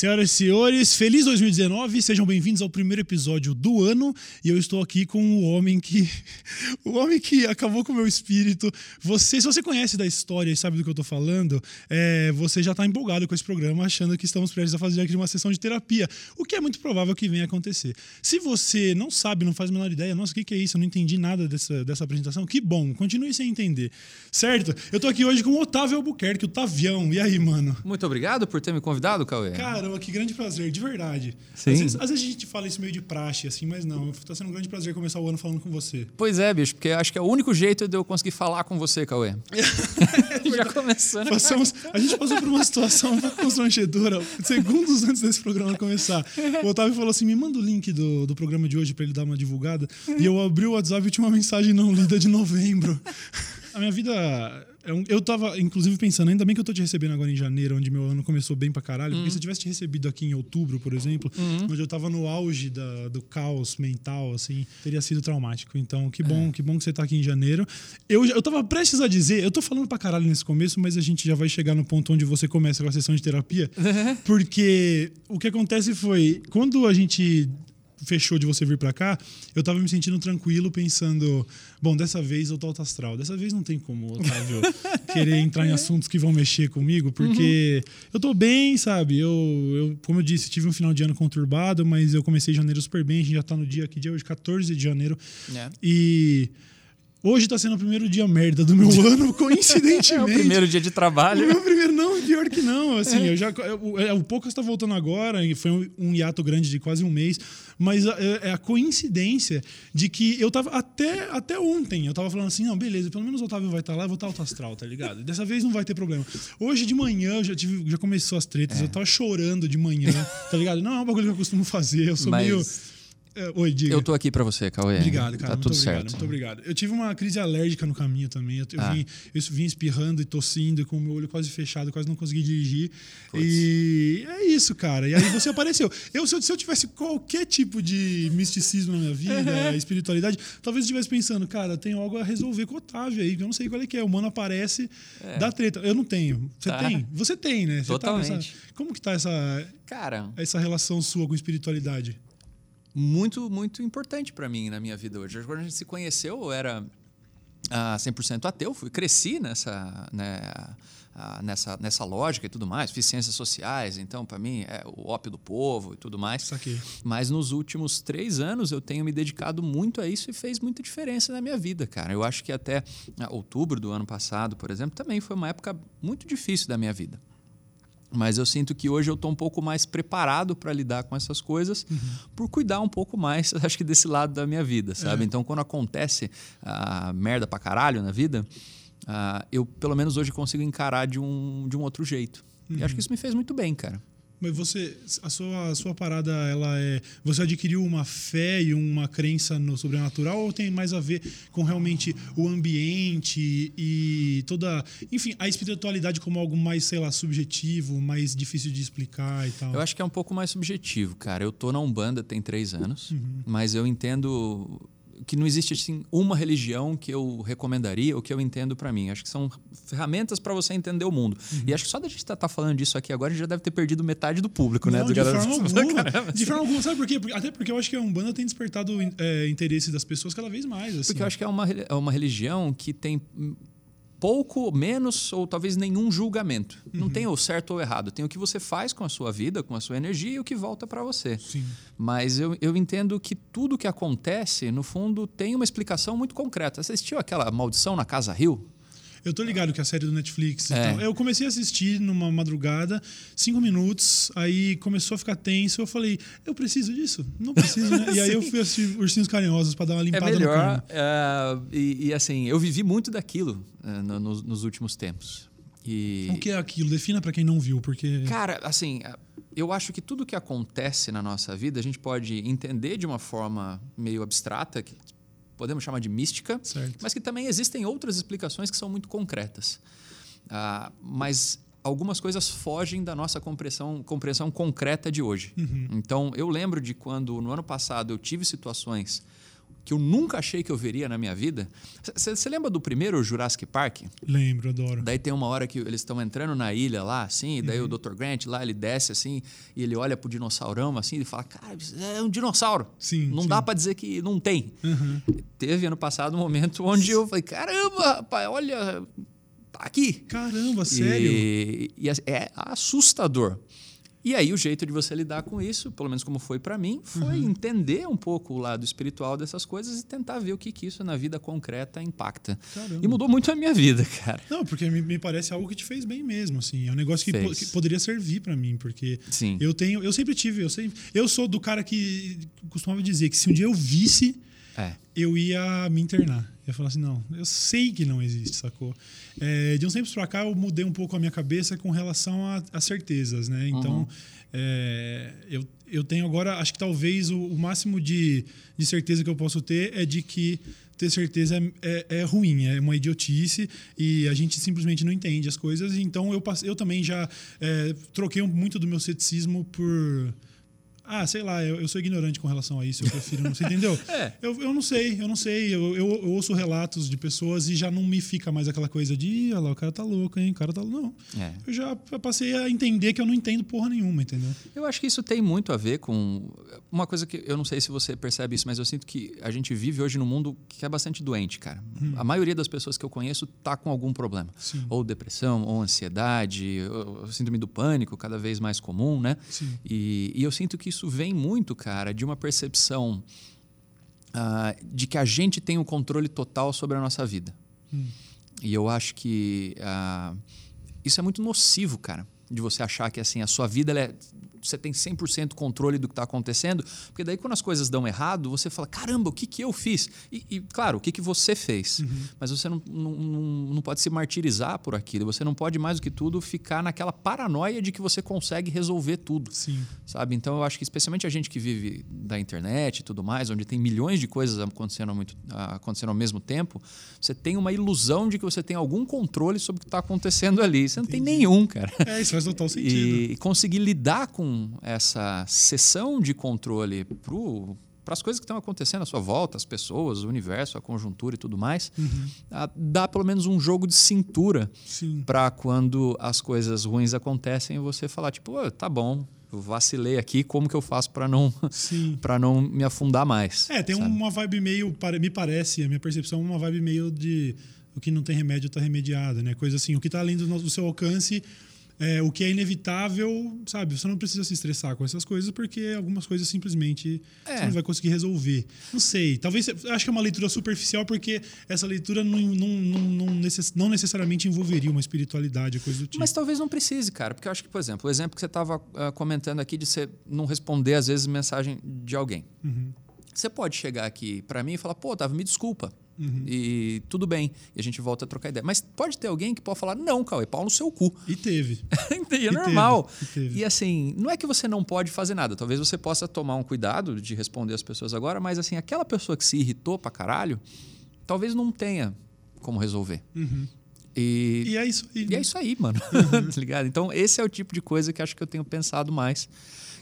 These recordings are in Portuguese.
Senhoras e senhores, feliz 2019, sejam bem-vindos ao primeiro episódio do ano e eu estou aqui com o homem que o homem que acabou com o meu espírito. Você, se você conhece da história e sabe do que eu estou falando, é, você já está empolgado com esse programa, achando que estamos prestes a fazer aqui uma sessão de terapia, o que é muito provável que venha acontecer. Se você não sabe, não faz a menor ideia, nossa, o que, que é isso? Eu não entendi nada dessa, dessa apresentação. Que bom, continue sem entender, certo? Eu estou aqui hoje com o Otávio Albuquerque, o Tavião. E aí, mano? Muito obrigado por ter me convidado, Cauê. Caramba, que grande prazer, de verdade. Sim. Às vezes, às vezes a gente fala isso meio de praxe, assim, mas não. Tá sendo um grande prazer começar o ano falando com você. Pois é, bicho, porque acho que é o único jeito de eu conseguir falar com você, Cauê. Já começando. Passamos, a gente passou por uma situação um pouco constrangedora, segundos antes desse programa começar. O Otávio falou assim: me manda o link do, do programa de hoje para ele dar uma divulgada. E eu abri o WhatsApp e tinha uma mensagem não lida de novembro. A minha vida é um, eu tava, inclusive, pensando, ainda bem que eu tô te recebendo agora em janeiro, onde meu ano começou bem pra caralho, porque se eu tivesse te recebido aqui em outubro, por exemplo, onde eu tava no auge da, do caos mental, assim, teria sido traumático. Então, que bom, que bom que você tá aqui em janeiro. Eu, eu tava prestes a dizer, eu tô falando pra caralho nesse começo, mas a gente já vai chegar no ponto onde você começa com a sessão de terapia, porque o que acontece foi, quando a gente fechou de você vir pra cá, eu tava me sentindo tranquilo, pensando, bom, dessa vez eu tô alto astral. Dessa vez não tem como, Otávio, querer entrar em assuntos que vão mexer comigo, porque eu tô bem, sabe? Eu, eu, como eu disse, tive um final de ano conturbado, mas eu comecei janeiro super bem, a gente já tá no dia, que dia hoje? 14 de janeiro. É. E hoje tá sendo o primeiro dia merda do meu ano, coincidentemente. É o primeiro dia de O trabalho. meu primeiro não, pior que não. Assim, eu já, o, é, o Poucas está voltando agora, e foi um, um hiato grande de quase um mês, mas a- é, é a coincidência de que eu tava até, até ontem, eu tava falando assim, não, beleza, pelo menos o Otávio vai estar lá, eu vou estar alto astral, tá ligado? Dessa vez não vai ter problema. Hoje de manhã eu já tive, já começou as tretas, eu tava chorando de manhã, tá ligado? Não é um bagulho que eu costumo fazer, eu sou Mas meio. É, oi, diga. Eu tô aqui pra você, Cauê. Obrigado, cara. Tá muito tudo obrigado, certo. muito obrigado. Eu tive uma crise alérgica no caminho também. Eu, Ah. vim, eu vim espirrando e tossindo, com o meu olho quase fechado, quase não consegui dirigir. Puts. E é isso, cara. E aí você apareceu. Eu, se, eu, se eu tivesse qualquer tipo de misticismo na minha vida, espiritualidade, talvez eu estivesse pensando, cara, tenho algo a resolver com o Otávio aí, que eu não sei qual é que é. O mano aparece, dá treta. Eu não tenho. Você Tá. tem? Você tem, né? Você tá Totalmente. como que tá essa, Cara, essa relação sua com espiritualidade? Muito, muito importante pra mim na minha vida hoje. Quando a gente se conheceu, eu era ah, 100% ateu, fui, cresci nessa, né, ah, nessa, nessa lógica e tudo mais. Fiz ciências sociais, então, pra mim, é o ópio do povo e tudo mais. Saquei. Mas nos últimos três anos eu tenho me dedicado muito a isso e fez muita diferença na minha vida, cara. Eu acho que até outubro do ano passado, por exemplo, também foi uma época muito difícil da minha vida. Mas eu sinto que hoje eu estou um pouco mais preparado para lidar com essas coisas, por cuidar um pouco mais, acho que desse lado da minha vida, sabe? É. Então, quando acontece a merda pra caralho na vida, ah, eu pelo menos hoje consigo encarar de um, de um outro jeito. E acho que isso me fez muito bem, cara. Mas você, a sua, a sua parada, ela é. Você adquiriu uma fé e uma crença no sobrenatural ou tem mais a ver com realmente o ambiente e toda. Enfim, a espiritualidade como algo mais, sei lá, subjetivo, mais difícil de explicar e tal? Eu acho que é um pouco mais subjetivo, cara. Eu tô na Umbanda tem três anos, mas eu entendo que não existe assim uma religião que eu recomendaria ou que eu entendo pra mim. Acho que são ferramentas pra você entender o mundo. E acho que só da gente estar tá falando disso aqui agora, a gente já deve ter perdido metade do público, né? Não, Do de forma alguma. Caramba, de forma alguma. Sabe por quê? Porque- Até porque eu acho que a Umbanda tem despertado é, interesse das pessoas cada vez mais. Assim. Porque eu acho que é uma, é uma religião que tem pouco, menos ou talvez nenhum julgamento. Não tem o certo ou errado. Tem o que você faz com a sua vida, com a sua energia e o que volta para você. Sim. Mas eu, eu entendo que tudo que acontece, no fundo, tem uma explicação muito concreta. Você assistiu aquela maldição na Casa Rio? Eu tô ligado que é a série do Netflix É. tal. Eu comecei a assistir numa madrugada, cinco minutos, aí começou a ficar tenso. Eu falei, eu preciso disso? Não preciso, né? e aí eu fui assistir Ursinhos Carinhosos pra dar uma É limpada no melhor. é, e, e, assim, eu vivi muito daquilo é, no- nos, nos últimos tempos. E, O que é aquilo? Defina pra quem não viu, porque. Cara, assim, eu acho que tudo que acontece na nossa vida a gente pode entender de uma forma meio abstrata, que podemos chamar de mística, Certo. mas que também existem outras explicações que são muito concretas. Ah, mas algumas coisas fogem da nossa compreensão, compreensão concreta de hoje. Então, eu lembro de quando no ano passado eu tive situações que eu nunca achei que eu veria na minha vida. Você lembra do primeiro Jurassic Park? Lembro, adoro. Daí tem uma hora que eles estão entrando na ilha lá, assim, e daí uhum. o Dr. Grant lá, ele desce assim, e ele olha pro dinossaurão assim, e fala: Cara, é um dinossauro. Sim. Não sim. dá para dizer que não tem. Uhum. Teve ano passado um momento onde eu falei: Caramba, rapaz, olha, tá aqui. Caramba, sério? E, e é assustador. E aí o jeito de você lidar com isso, pelo menos como foi para mim, foi uhum. entender um pouco o lado espiritual dessas coisas e tentar ver o que, que isso na vida concreta impacta. Caramba. E mudou muito a minha vida, cara. Não, porque me, me parece algo que te fez bem mesmo, assim. É um negócio que, po que poderia servir para mim, porque Sim. eu tenho, eu sempre tive, eu sempre, eu sou do cara que costumava dizer que se um dia eu visse, é. eu ia me internar. Eu falar assim, não, eu sei que não existe, sacou? É, de uns tempos para cá, eu mudei um pouco a minha cabeça com relação a, a certezas, né? Então, uhum. é, eu, eu tenho agora, acho que talvez o, o, máximo de, de certeza que eu posso ter é de que ter certeza é, é, é, ruim, é uma idiotice e a gente simplesmente não entende as coisas. Então, eu, eu também já é, troquei muito do meu ceticismo por ah, sei lá, eu, eu, sou ignorante com relação a isso, eu prefiro não. Você entendeu? é. eu, eu não sei, eu não sei. Eu, eu, eu, ouço relatos de pessoas e já não me fica mais aquela coisa de, olha lá, o cara tá louco, hein? O cara tá. Não. É. Eu já passei a entender que eu não entendo porra nenhuma, entendeu? Eu acho que isso tem muito a ver com. Uma coisa que eu não sei se você percebe isso, mas eu sinto que a gente vive hoje num mundo que é bastante doente, cara. Hum. A maioria das pessoas que eu conheço tá com algum problema. Sim. Ou depressão, ou ansiedade, ou síndrome do pânico, cada vez mais comum, né? Sim. E, e eu sinto que isso isso vem muito, cara, de uma percepção uh, de que a gente tem o um controle total sobre a nossa vida. Hum. E eu acho que uh, isso é muito nocivo, cara, de você achar que assim a sua vida é você tem 100% controle do que está acontecendo, porque daí quando as coisas dão errado, você fala, caramba, o que, que eu fiz? E, e claro, o que, que você fez? Uhum. Mas você não, não, não pode se martirizar por aquilo, você não pode mais do que tudo ficar naquela paranoia de que você consegue resolver tudo. Sim. Sabe? Então eu acho que especialmente a gente que vive da internet e tudo mais, onde tem milhões de coisas acontecendo, muito, acontecendo ao mesmo tempo, você tem uma ilusão de que você tem algum controle sobre o que está acontecendo ali. Você não Entendi. tem nenhum, cara. É, isso faz total sentido. E conseguir lidar com essa sessão de controle para as coisas que estão acontecendo à sua volta, as pessoas, o universo, a conjuntura e tudo mais, uhum. dá pelo menos um jogo de cintura para quando as coisas ruins acontecem você falar tipo, oh, tá bom, eu vacilei aqui, como que eu faço para não para não me afundar mais? É, tem sabe? uma vibe meio, me parece, a minha percepção, uma vibe meio de o que não tem remédio está remediado, né? Coisa assim, o que está além do, do seu alcance é, o que é inevitável, sabe? Você não precisa se estressar com essas coisas, porque algumas coisas simplesmente é. você não vai conseguir resolver. Não sei. Talvez. Acho que é uma leitura superficial, porque essa leitura não, não, não, não, necess, não necessariamente envolveria uma espiritualidade, coisa do tipo. Mas talvez não precise, cara. Porque eu acho que, por exemplo, o exemplo que você estava uh, comentando aqui de você não responder, às vezes, mensagem de alguém. Uhum. Você pode chegar aqui para mim e falar, pô, Otávio, me desculpa. Uhum. E tudo bem. E a gente volta a trocar ideia. Mas pode ter alguém que pode falar, não, Cauê, pau no seu cu. E teve. e é normal. E, teve. e assim, não é que você não pode fazer nada. Talvez você possa tomar um cuidado de responder as pessoas agora, mas assim, aquela pessoa que se irritou pra caralho, talvez não tenha como resolver. Uhum. E, e, é isso aí. E é né? isso aí, mano. Uhum. tá ligado? Então, esse é o tipo de coisa que acho que eu tenho pensado mais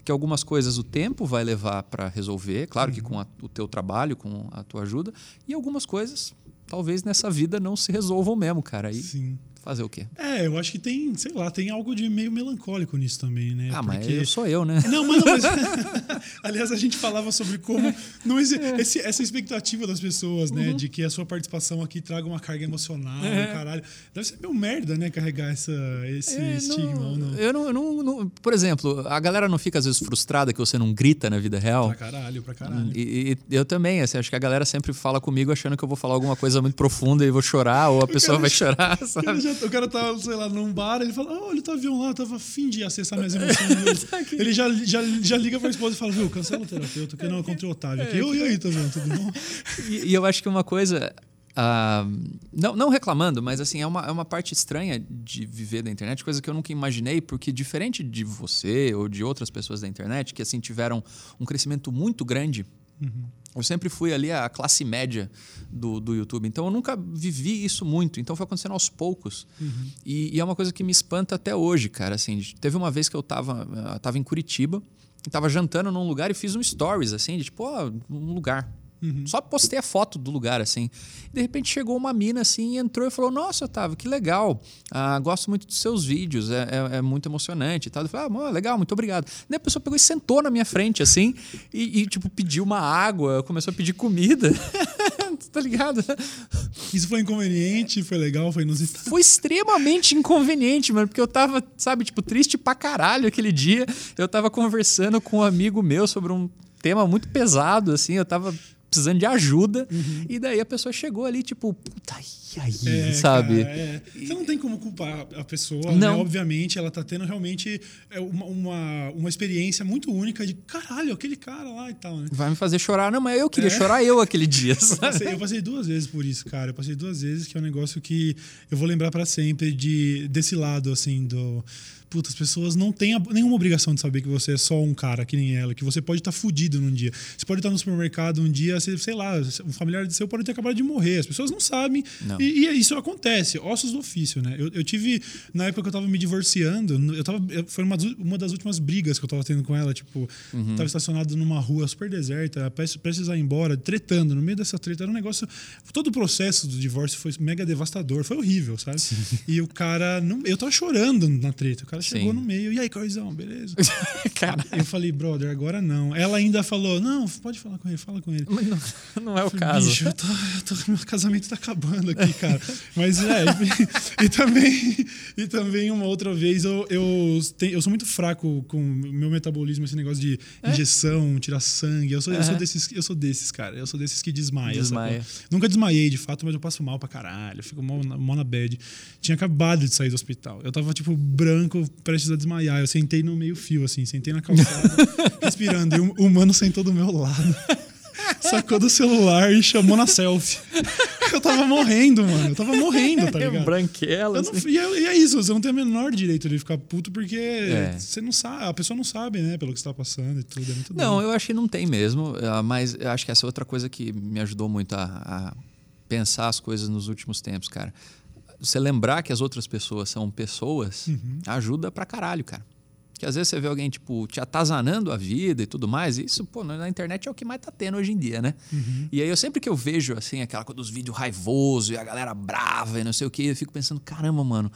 que algumas coisas o tempo vai levar para resolver, claro uhum. que com a, o teu trabalho, com a tua ajuda, e algumas coisas talvez nessa vida não se resolvam mesmo, cara. E Sim. Fazer o quê? É, eu acho que tem, sei lá, tem algo de meio melancólico nisso também, né? Ah, Porque... mas eu sou eu, né? Não, mas, não, mas... aliás, a gente falava sobre como não existe esse, essa expectativa das pessoas, né? Uhum. De que a sua participação aqui traga uma carga emocional, é. caralho. Deve ser meio merda, né? Carregar essa, esse é, estigma, não, ou não? Eu não, não, não, Por exemplo, a galera não fica às vezes frustrada que você não grita na vida real? Pra caralho, pra caralho. E, e eu também, assim, acho que a galera sempre fala comigo achando que eu vou falar alguma coisa muito profunda e vou chorar, ou a pessoa vai chorar, sabe? Já, o cara tá sei lá, num bar, ele fala: olha o avião lá, eu tava afim de acessar minhas emoções. ele já, já, já liga pra esposa e fala: viu, cancela o terapeuta, que não, eu encontrei o Otávio aqui. É, e aí, tá vendo? Tudo bom? E, e eu acho que uma coisa. Uh, não, não reclamando, mas assim, é uma, é uma parte estranha de viver da internet, coisa que eu nunca imaginei, porque diferente de você ou de outras pessoas da internet, que assim tiveram um crescimento muito grande Uhum. Eu sempre fui ali a classe média do, do YouTube. Então eu nunca vivi isso muito. Então foi acontecendo aos poucos. Uhum. E, e, é uma coisa que me espanta até hoje, cara. Assim, teve uma vez que eu estava eu tava em Curitiba, estava jantando num lugar e fiz um stories, assim, de tipo, ó, um lugar. Uhum. Só postei a foto do lugar, assim. De repente chegou uma mina assim, entrou e falou: Nossa, Otávio, que legal. Ah, gosto muito dos seus vídeos, é, é, é muito emocionante e tal. Eu falei, ah, legal, muito obrigado. Daí a pessoa pegou e sentou na minha frente, assim, e, e tipo, pediu uma água, começou a pedir comida. tá ligado? Isso foi inconveniente, foi legal, foi inusitado. Foi extremamente inconveniente, mano, porque eu tava, sabe, tipo, triste pra caralho aquele dia. Eu tava conversando com um amigo meu sobre um tema muito pesado, assim, eu tava precisando de ajuda. Uhum. E daí a pessoa chegou ali, tipo, puta, e aí, é, sabe? Cara, é. Você não tem como culpar a pessoa, não. Né? Obviamente, ela tá tendo realmente é, uma, uma, uma, experiência muito única de caralho, aquele cara lá e tal, né? Vai me fazer chorar. Não, mas eu queria é. chorar eu aquele dia. Eu passei, eu passei, duas vezes por isso, cara. Eu passei duas vezes, que é um negócio que eu vou lembrar para sempre de, desse lado, assim, do puta, as pessoas não têm a, nenhuma obrigação de saber que você é só um cara, que nem ela, que você pode estar tá fudido num dia. Você pode estar tá no supermercado um dia, sei, sei lá, um familiar de seu pode ter acabado de morrer. As pessoas não sabem. Não. E, e, isso acontece, ossos do ofício, né? Eu, eu, tive, na época que eu tava me divorciando, eu tava, foi uma, uma das últimas brigas que eu tava tendo com ela, tipo, uhum. tava estacionado numa rua super deserta, prestes a ir embora, tretando. No meio dessa treta era um negócio. Todo o processo do divórcio foi mega devastador, foi horrível, sabe? Sim. E o cara. Não, eu tava chorando na treta. O cara cara chegou Sim. no meio. E aí, Corzão, beleza? Eu falei, brother, agora não. Ela ainda falou, não, pode falar com ele, fala com ele. Mas não, não é o falei, caso. Bicho, eu tô, eu tô, meu casamento tá acabando aqui, cara. Mas é, e, e, também, e também uma outra vez eu, eu, tenho, eu sou muito fraco com meu metabolismo, esse negócio de é? injeção, tirar sangue. Eu sou, uhum. eu, sou desses, eu sou desses, cara. Eu sou desses que desmaia. Desmaia. Nunca desmaiei, de fato, mas eu passo mal pra caralho. Eu fico mal, mal na bad. Tinha acabado de sair do hospital. Eu tava, tipo, branco, prestes a desmaiar. Eu sentei no meio fio, assim, sentei na calçada, respirando. E o humano sentou do meu lado. Sacou do celular e chamou na selfie. Eu tava morrendo, mano. Eu tava morrendo, tá ligado? Branquela. Não, assim. e, é, e, é, isso, você não tem o menor direito de ficar puto porque é. você não sabe, a pessoa não sabe, né, pelo que está passando e tudo. É muito não, eu acho que não tem mesmo, ah, mas eu acho que essa é outra coisa que me ajudou muito a, a pensar as coisas nos últimos tempos, cara você lembrar que as outras pessoas são pessoas uhum. ajuda pra caralho, cara. Que às vezes você vê alguém, tipo, te atazanando a vida e tudo mais. E isso, pô, na internet é o que mais tá tendo hoje em dia, né? Uhum. E aí eu sempre que eu vejo, assim, aquela coisa dos vídeos raivosos e a galera brava e não sei o que, eu fico pensando, caramba, mano,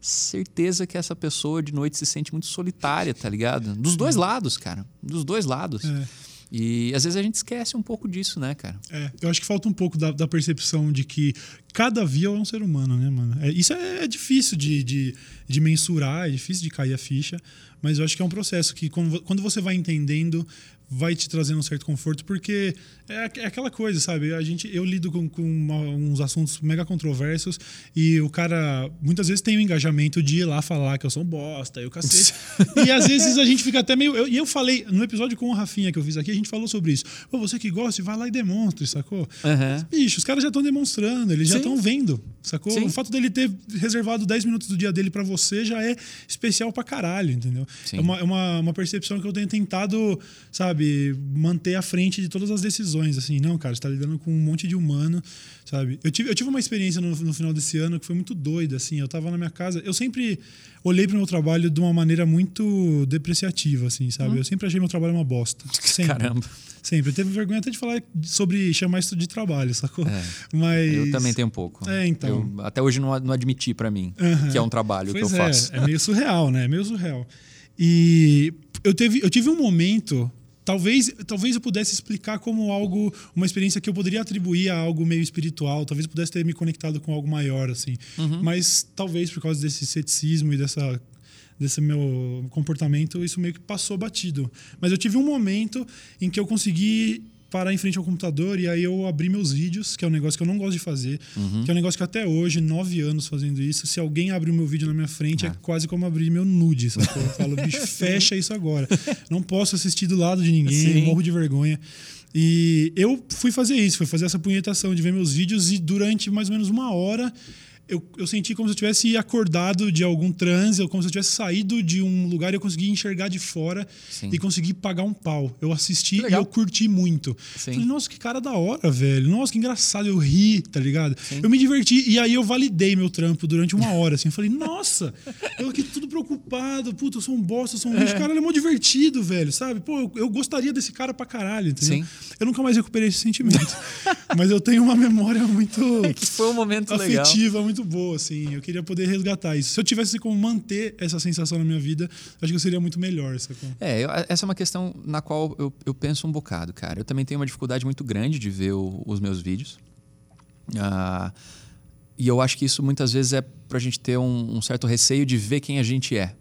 certeza que essa pessoa de noite se sente muito solitária, tá ligado? Dos dois lados, cara. Dos dois lados. É. E às vezes a gente esquece um pouco disso, né, cara? É, eu acho que falta um pouco da, da percepção de que cada via é um ser humano, né, mano? É, isso é, é difícil de, de, de, mensurar, é difícil de cair a ficha, mas eu acho que é um processo que quando você vai entendendo, vai te trazendo um certo conforto, porque é, é aquela coisa, sabe? A gente, eu lido com, com uma, uns assuntos mega controversos e o cara muitas vezes tem o engajamento de ir lá falar que eu sou um bosta e o cacete. e às vezes a gente fica até meio. E eu, eu, falei, no episódio com o Rafinha que eu fiz aqui, a gente falou sobre isso. Pô, você que gosta, vai lá e demonstre, sacou? Uhum. bicho, os caras já estão demonstrando, eles Sim. já estão vendo, sacou? Sim. O fato dele ter reservado 10 minutos do dia dele para você já é especial pra caralho, entendeu? Sim. É, uma, é uma, uma percepção que eu tenho tentado, sabe? manter à frente de todas as decisões, assim, não, cara, você tá lidando com um monte de humano, sabe? Eu tive, eu tive uma experiência no, no final desse ano que foi muito doida, assim, eu tava na minha casa, eu sempre olhei para o meu trabalho de uma maneira muito depreciativa, assim, sabe? Hum. Eu sempre achei meu trabalho uma bosta. Sempre. Caramba. Sempre. Eu teve vergonha até de falar sobre chamar isso de trabalho, sacou? É, Mas... Eu também tenho um pouco. É, então. Eu, até hoje não, não admiti para mim que é um trabalho pois que eu é, faço. É meio surreal, né? É meio surreal. E eu, teve, eu tive um momento Talvez, talvez eu pudesse explicar como algo, uma experiência que eu poderia atribuir a algo meio espiritual. Talvez eu pudesse ter me conectado com algo maior, assim. Uhum. Mas talvez por causa desse ceticismo e dessa desse meu comportamento, isso meio que passou batido. Mas eu tive um momento em que eu consegui parar em frente ao computador e aí eu abri meus vídeos, que é um negócio que eu não gosto de fazer, uhum. que é um negócio que até hoje, nove anos fazendo isso, se alguém abre o meu vídeo na minha frente, é, é quase como abrir meu nude, sabe? Eu falo, bicho, fecha isso agora. Não posso assistir do lado de ninguém, Sim. morro de vergonha. E eu fui fazer isso, fui fazer essa punhetação de ver meus vídeos e durante mais ou menos uma hora eu, eu senti como se eu tivesse acordado de algum transe, ou como se eu tivesse saído de um lugar e eu consegui enxergar de fora Sim. e consegui pagar um pau. Eu assisti e eu curti muito. Sim. Falei, nossa, que cara da hora, velho. Nossa, que engraçado. Eu ri, tá ligado? Eu me diverti. E aí eu validei meu trampo durante uma hora, assim. Eu falei, nossa, eu aqui tudo preocupado. Puta, eu sou um bosta, eu sou um É. Cara, ele é mó divertido, velho, sabe? Pô, eu, eu gostaria desse cara pra caralho, entendeu? Sim. Eu nunca mais recuperei esse sentimento. Mas eu tenho uma memória muito Que foi um momento legal. afetiva, muito boa, assim. Eu queria poder resgatar isso. Se eu tivesse como manter essa sensação na minha vida, acho que eu seria muito melhor, sacou? É, eu- essa é uma questão na qual eu, eu penso um bocado, cara. Eu também tenho uma dificuldade muito grande de ver o- os meus vídeos. Ah, e eu acho que isso muitas vezes é pra gente ter um, um certo receio de ver quem a gente é.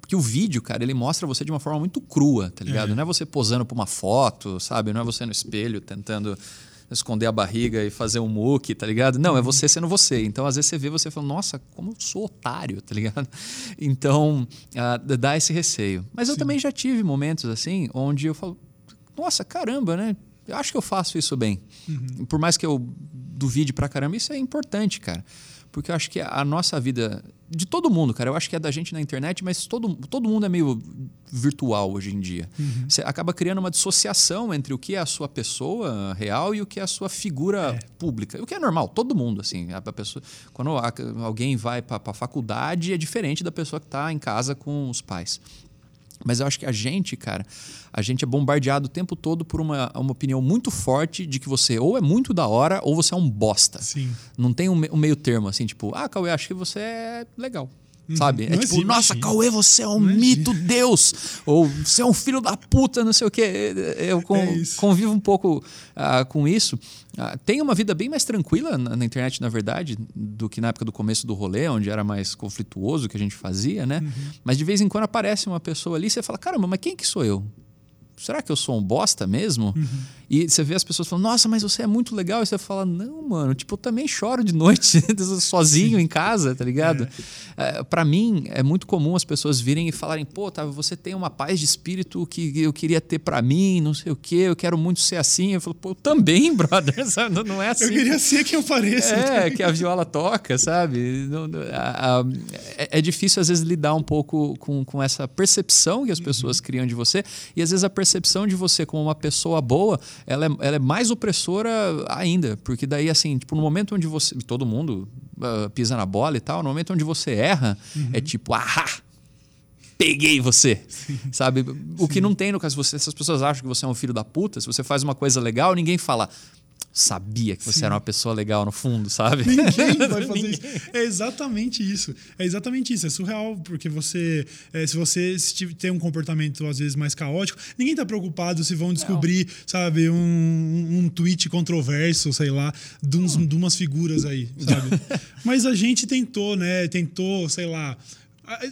Porque o vídeo, cara, ele mostra você de uma forma muito crua, tá ligado? É. Não é você posando pra uma foto, sabe? Não é você no espelho tentando esconder a barriga e fazer um muque, tá ligado? Não, é você sendo você. Então, às vezes você vê você e fala, nossa, como eu sou otário, tá ligado? Então, ah, dá esse receio. Mas eu Sim. também já tive momentos assim, onde eu falo, nossa, caramba, né? Eu acho que eu faço isso bem. Por mais que eu duvide pra caramba, isso é importante, cara. Porque eu acho que a nossa vida, de todo mundo, cara, eu acho que é da gente na internet, mas todo, todo mundo é meio virtual hoje em dia. Você acaba criando uma dissociação entre o que é a sua pessoa real e o que é a sua figura pública. O que é normal, todo mundo, assim. A pessoa, quando alguém vai para a faculdade, é diferente da pessoa que está em casa com os pais. Mas eu acho que a gente, cara, a gente é bombardeado o tempo todo por uma, uma opinião muito forte de que você ou é muito da hora ou você é um bosta. Sim. Não tem um, um meio termo assim, tipo, ah, Cauê, acho que você é legal. Sabe? É Não tipo, existe, nossa. Cauê, você é um Imagina. mito Deus. Ou você é um filho da puta, não sei o quê. Eu con- É convivo um pouco ah, com isso. Ah, tenho uma vida bem mais tranquila na, na internet, na verdade, do que na época do começo do rolê, onde era mais conflituoso o que a gente fazia, né? Uhum. Mas de vez em quando aparece uma pessoa ali e você fala, caramba, mas quem que sou eu? Será que eu sou um bosta mesmo? Uhum. E você vê as pessoas falando, nossa, mas você é muito legal. E você fala, não, mano, tipo, eu também choro de noite, sozinho em casa, tá ligado? É. Para mim, é muito comum as pessoas virem e falarem, pô, tá, você tem uma paz de espírito que eu queria ter para mim, não sei o quê, eu quero muito ser assim. Eu falo, pô, eu também, brother, sabe? Não- é assim. Eu queria ser quem eu pareço. É, que a viola toca, sabe? É, é difícil, às vezes, lidar um pouco com, com essa percepção que as pessoas criam de você. E, às vezes, a percepção de você como uma pessoa boa, ela é, ela é mais opressora ainda. Porque daí, assim, tipo, no momento onde você... Todo mundo ah, pisa na bola e tal. No momento onde você erra, é tipo, ahá! Peguei você, sabe? O que não tem no caso, você, se as pessoas acham que você é um filho da puta, se você faz uma coisa legal, ninguém fala, sabia que você era uma pessoa legal no fundo, sabe? Ninguém vai fazer Ninguém. isso. É exatamente isso. É exatamente isso. É surreal, porque você, é, se você tem um comportamento às vezes mais caótico, ninguém tá preocupado se vão descobrir, sabe, um, um tweet controverso, sei lá, de, uns, de umas figuras aí, sabe? Mas a gente tentou, né? Tentou, sei lá.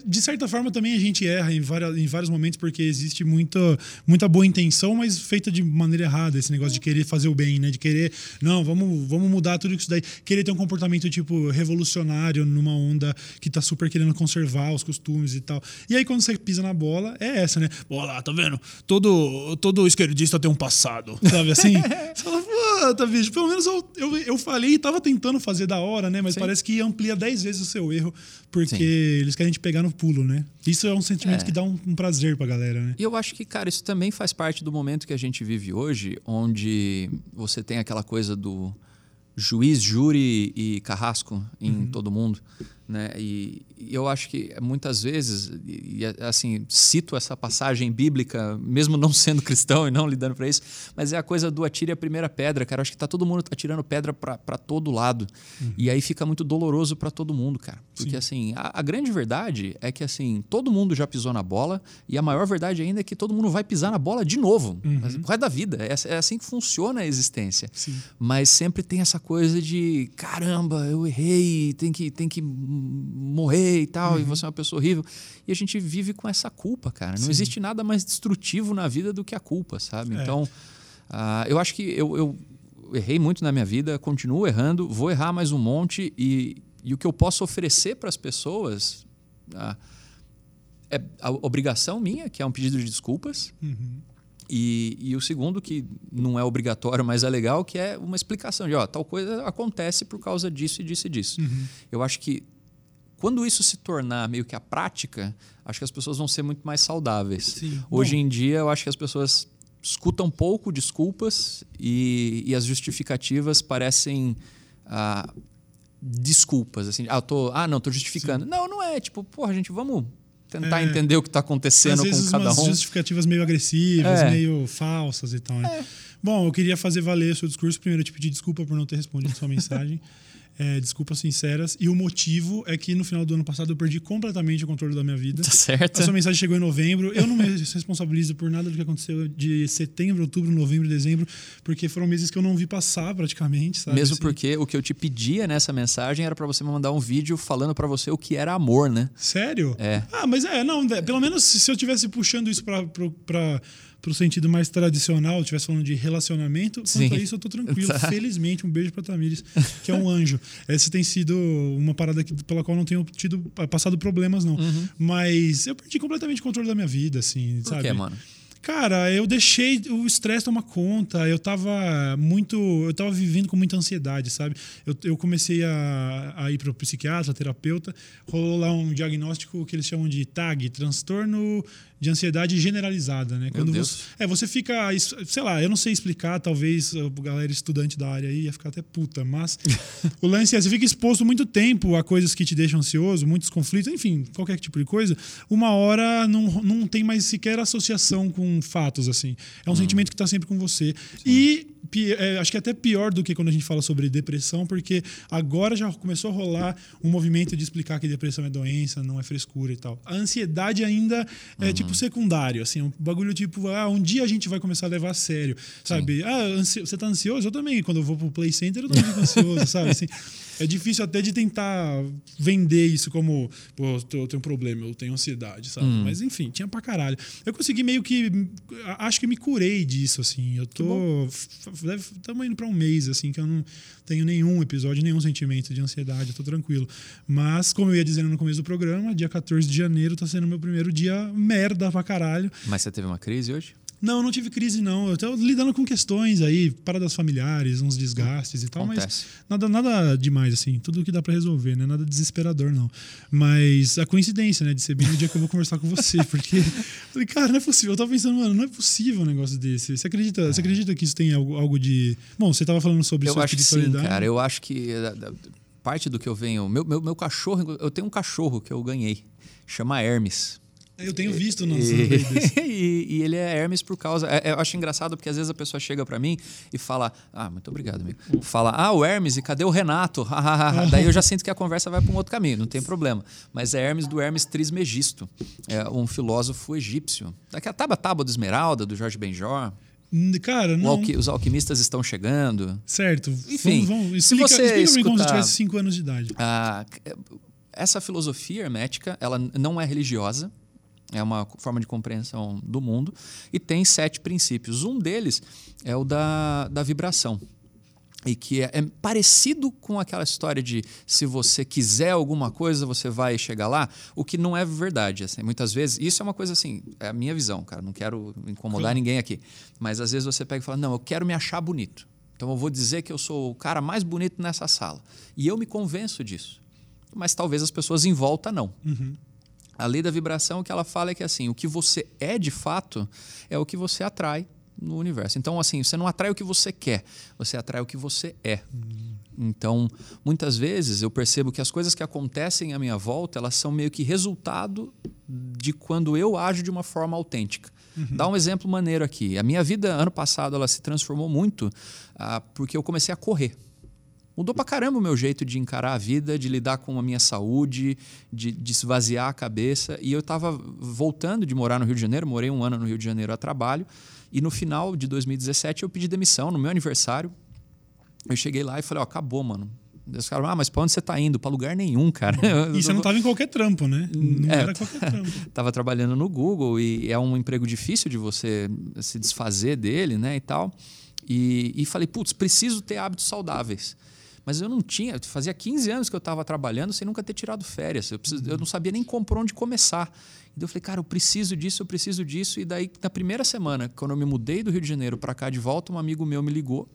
De certa forma, também a gente erra em, várias, em vários momentos, porque existe muita, muita boa intenção, mas feita de maneira errada. Esse negócio de querer fazer o bem, né? De querer, não, vamos, vamos mudar tudo isso daí. Querer ter um comportamento, tipo, revolucionário numa onda que tá super querendo conservar os costumes e tal. E aí, quando você pisa na bola, é essa, né? Bola lá, tá vendo? Todo, todo esquerdista tem um passado, sabe assim? você fala, puta, bicho, pelo menos eu, eu, eu falei e tava tentando fazer da hora, né? Mas Sim. parece que amplia 10 vezes o seu erro, porque Sim. eles querem te pegar no pulo, né? Isso é um sentimento É. que dá um, um prazer pra galera, né? E eu acho que, cara, isso também faz parte do momento que a gente vive hoje, onde você tem aquela coisa do juiz, júri e carrasco em todo mundo, né? E, e eu acho que muitas vezes, e, e, assim, cito essa passagem bíblica, mesmo não sendo cristão e não lidando para isso, mas é a coisa do atire a primeira pedra, cara. Eu acho que tá todo mundo atirando pedra para todo lado. E aí fica muito doloroso para todo mundo, cara. Porque assim, a, a grande verdade é que assim, todo mundo já pisou na bola e a maior verdade ainda é que todo mundo vai pisar na bola de novo. Mas, o resto da vida. É, é assim que funciona a existência. Sim. Mas sempre tem essa coisa de caramba, eu errei, tem que, tem que morrer e tal, e você é uma pessoa horrível. E a gente vive com essa culpa, cara. Não existe nada mais destrutivo na vida do que a culpa, sabe? É. Então, ah, eu acho que eu, eu errei muito na minha vida, continuo errando, vou errar mais um monte e, e o que eu posso oferecer para as pessoas ah, é a obrigação minha, que é um pedido de desculpas, Uhum. E, e, o segundo, que não é obrigatório, mas é legal, que é uma explicação de, ó, tal coisa acontece por causa disso e disso e disso. Uhum. Eu acho que quando isso se tornar meio que a prática, acho que as pessoas vão ser muito mais saudáveis. Sim. Hoje Bom. em dia, eu acho que as pessoas escutam pouco desculpas e, e as justificativas parecem ah, desculpas. Assim, ah, tô, ah, não, tô justificando. Sim. Não, não é. Tipo, porra, gente, vamos tentar é, entender o que está acontecendo com cada um. justificativas meio agressivas, é. meio falsas e tal. Né? É. Bom, eu queria fazer valer o seu discurso. Primeiro, eu te pedir desculpa por não ter respondido sua mensagem. É, desculpas sinceras. E o motivo é que no final do ano passado eu perdi completamente o controle da minha vida. Tá certo. A sua mensagem chegou em novembro. Eu não me responsabilizo por nada do que aconteceu de setembro, outubro, novembro, dezembro, porque foram meses que eu não vi passar praticamente. Sabe? Mesmo assim. porque o que eu te pedia nessa mensagem era para você me mandar um vídeo falando para você o que era amor, né? Sério? É. Ah, mas é, não, pelo menos se eu tivesse puxando isso para pro sentido mais tradicional, estivesse falando de relacionamento, Sim. quanto a isso eu tô tranquilo. Tá. Felizmente, um beijo pra Tamires, que é um anjo. Essa tem sido uma parada que, pela qual não tenho tido passado problemas, não. Uhum. Mas eu perdi completamente o controle da minha vida, assim, Por sabe? Quê, mano? Cara, eu deixei o estresse tomar conta. Eu tava muito. Eu tava vivendo com muita ansiedade, sabe? Eu, eu comecei a, a ir para o psiquiatra, terapeuta. Rolou lá um diagnóstico que eles chamam de TAG transtorno de ansiedade generalizada, né? Quando você, é, você fica, sei lá, eu não sei explicar, talvez a galera estudante da área aí ia ficar até puta, mas o lance é, você fica exposto muito tempo a coisas que te deixam ansioso, muitos conflitos, enfim, qualquer tipo de coisa, uma hora não, não tem mais sequer associação com fatos, assim. É um hum. sentimento que está sempre com você. Sim. E é, acho que é até pior do que quando a gente fala sobre depressão, porque agora já começou a rolar um movimento de explicar que depressão é doença, não é frescura e tal. A ansiedade ainda é uhum. tipo secundário, assim, um bagulho tipo, ah, um dia a gente vai começar a levar a sério, sabe? Sim. Ah, você tá ansioso? Eu também, quando eu vou pro Play Center, eu também fico ansioso, sabe? Assim, é difícil até de tentar vender isso como, pô, eu tenho um problema, eu tenho ansiedade, sabe? Hum. Mas enfim, tinha pra caralho. Eu consegui meio que. Acho que me curei disso, assim. Eu tô. Estamos indo pra um mês, assim, que eu não tenho nenhum episódio, nenhum sentimento de ansiedade, eu tô tranquilo. Mas, como eu ia dizendo no começo do programa, dia 14 de janeiro tá sendo meu primeiro dia merda pra caralho. Mas você teve uma crise hoje? Não, não tive crise, não. Eu tô lidando com questões aí, paradas familiares, uns desgastes e tal, Acontece. mas nada, nada demais, assim. Tudo que dá para resolver, né? Nada desesperador, não. Mas a coincidência, né, de ser bem no dia que eu vou conversar com você, porque falei, cara, não é possível. Eu tava pensando, mano, não é possível um negócio desse. Você acredita, é. você acredita que isso tem algo, algo de. Bom, você tava falando sobre eu acho que sim, cara. Eu acho que parte do que eu venho. Meu, meu, meu cachorro, eu tenho um cachorro que eu ganhei, chama Hermes. Eu tenho visto nos e, e, e, ele é Hermes por causa. É, eu acho engraçado porque às vezes a pessoa chega para mim e fala: Ah, muito obrigado, amigo. Fala: Ah, o Hermes, e cadê o Renato? Daí eu já sinto que a conversa vai para um outro caminho, não tem problema. Mas é Hermes do Hermes Trismegisto, é um filósofo egípcio. Daqui a Tábua Tábua do Esmeralda, do Jorge Benjor. Cara, não. Alqui, os alquimistas estão chegando. Certo. Enfim, vamos, vamos. Explica, se você explica escutar, como se tivesse 5 anos de idade. Ah, essa filosofia hermética, ela não é religiosa, é uma forma de compreensão do mundo e tem sete princípios. Um deles é o da, da vibração. E que é, é, parecido com aquela história de se você quiser alguma coisa, você vai chegar lá, o que não é verdade. Assim, muitas vezes, isso é uma coisa assim, é a minha visão, cara, não quero incomodar claro. ninguém aqui. Mas às vezes você pega e fala: não, eu quero me achar bonito. Então eu vou dizer que eu sou o cara mais bonito nessa sala. E eu me convenço disso. Mas talvez as pessoas em volta não. Uhum. A lei da vibração, o que ela fala é que assim, o que você é de fato é o que você atrai no universo. Então, assim, você não atrai o que você quer, você atrai o que você é. Então, muitas vezes eu percebo que as coisas que acontecem à minha volta, elas são meio que resultado de quando eu ajo de uma forma autêntica. Uhum. Dá um exemplo maneiro aqui. A minha vida ano passado ela se transformou muito ah, porque eu comecei a correr. Mudou pra caramba o meu jeito de encarar a vida, de lidar com a minha saúde, de, de esvaziar a cabeça. E eu estava voltando de morar no Rio de Janeiro, morei um ano no Rio de Janeiro a trabalho. E no final de 2017 eu pedi demissão, no meu aniversário. Eu cheguei lá e falei: Ó, acabou, mano. Os caras, ah, mas pra onde você tá indo? Pra lugar nenhum, cara. E você não tava em qualquer trampo, né? Não é, era qualquer trampo. tava trabalhando no Google e é um emprego difícil de você se desfazer dele, né? E tal. E, e falei, putz, preciso ter hábitos saudáveis. Mas eu não tinha, fazia 15 anos que eu estava trabalhando sem nunca ter tirado férias. Eu, preciso, eu não sabia nem por onde começar. E eu falei, cara, eu preciso disso, eu preciso disso. E daí, na primeira semana, quando eu me mudei do Rio de Janeiro para cá de volta, um amigo meu me ligou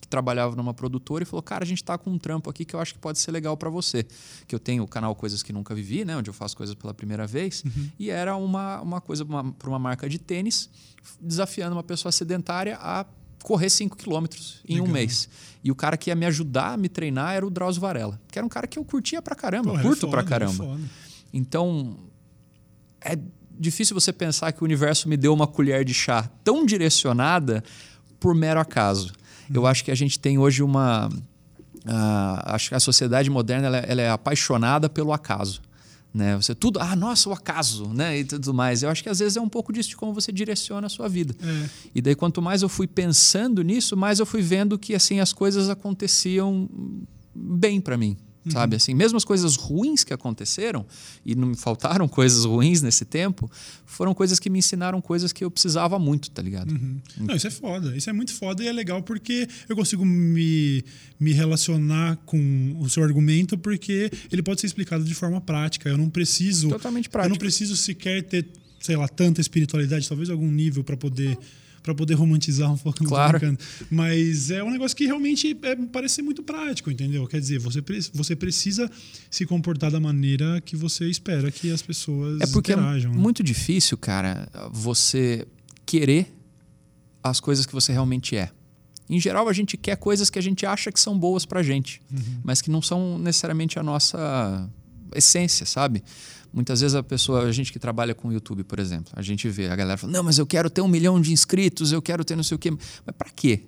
que trabalhava numa produtora e falou: Cara, a gente está com um trampo aqui que eu acho que pode ser legal para você. Que eu tenho o canal Coisas que Nunca Vivi, né? Onde eu faço coisas pela primeira vez. Uhum. E era uma, uma coisa para uma marca de tênis, desafiando uma pessoa sedentária a correr 5 quilômetros em legal. um mês. E o cara que ia me ajudar a me treinar era o Drauzio Varela, que era um cara que eu curtia pra caramba, Pô, curto foda, pra caramba. Então, é difícil você pensar que o universo me deu uma colher de chá tão direcionada por mero acaso. Eu acho que a gente tem hoje uma. Uh, acho que a sociedade moderna ela, ela, é apaixonada pelo acaso. Né? Você tudo, ah, nossa, o acaso, né? E tudo mais. Eu acho que às vezes é um pouco disso de como você direciona a sua vida. É. E daí, quanto mais eu fui pensando nisso, mais eu fui vendo que assim as coisas aconteciam bem para mim. Uhum. Sabe assim, mesmo as coisas ruins que aconteceram, e não me faltaram coisas ruins nesse tempo, foram coisas que me ensinaram coisas que eu precisava muito, tá ligado? Uhum. Não, isso é foda. Isso é muito foda e é legal porque eu consigo me, me relacionar com o seu argumento porque ele pode ser explicado de forma prática. Eu não preciso. Totalmente prático. Eu não preciso sequer ter, sei lá, tanta espiritualidade, talvez algum nível para poder para poder romantizar um pouco. Claro. Mas é um negócio que realmente é, parece ser muito prático, entendeu? Quer dizer, você, você precisa se comportar da maneira que você espera que as pessoas É porque interajam. é né? muito difícil, cara, você querer as coisas que você realmente é. Em geral, a gente quer coisas que a gente acha que são boas pra gente, uhum. mas que não são necessariamente a nossa essência, sabe? Muitas vezes a pessoa, a gente que trabalha com o YouTube, por exemplo, a gente vê a galera falando, não, mas eu quero ter um milhão de inscritos, eu quero ter não sei o quê. Mas para quê?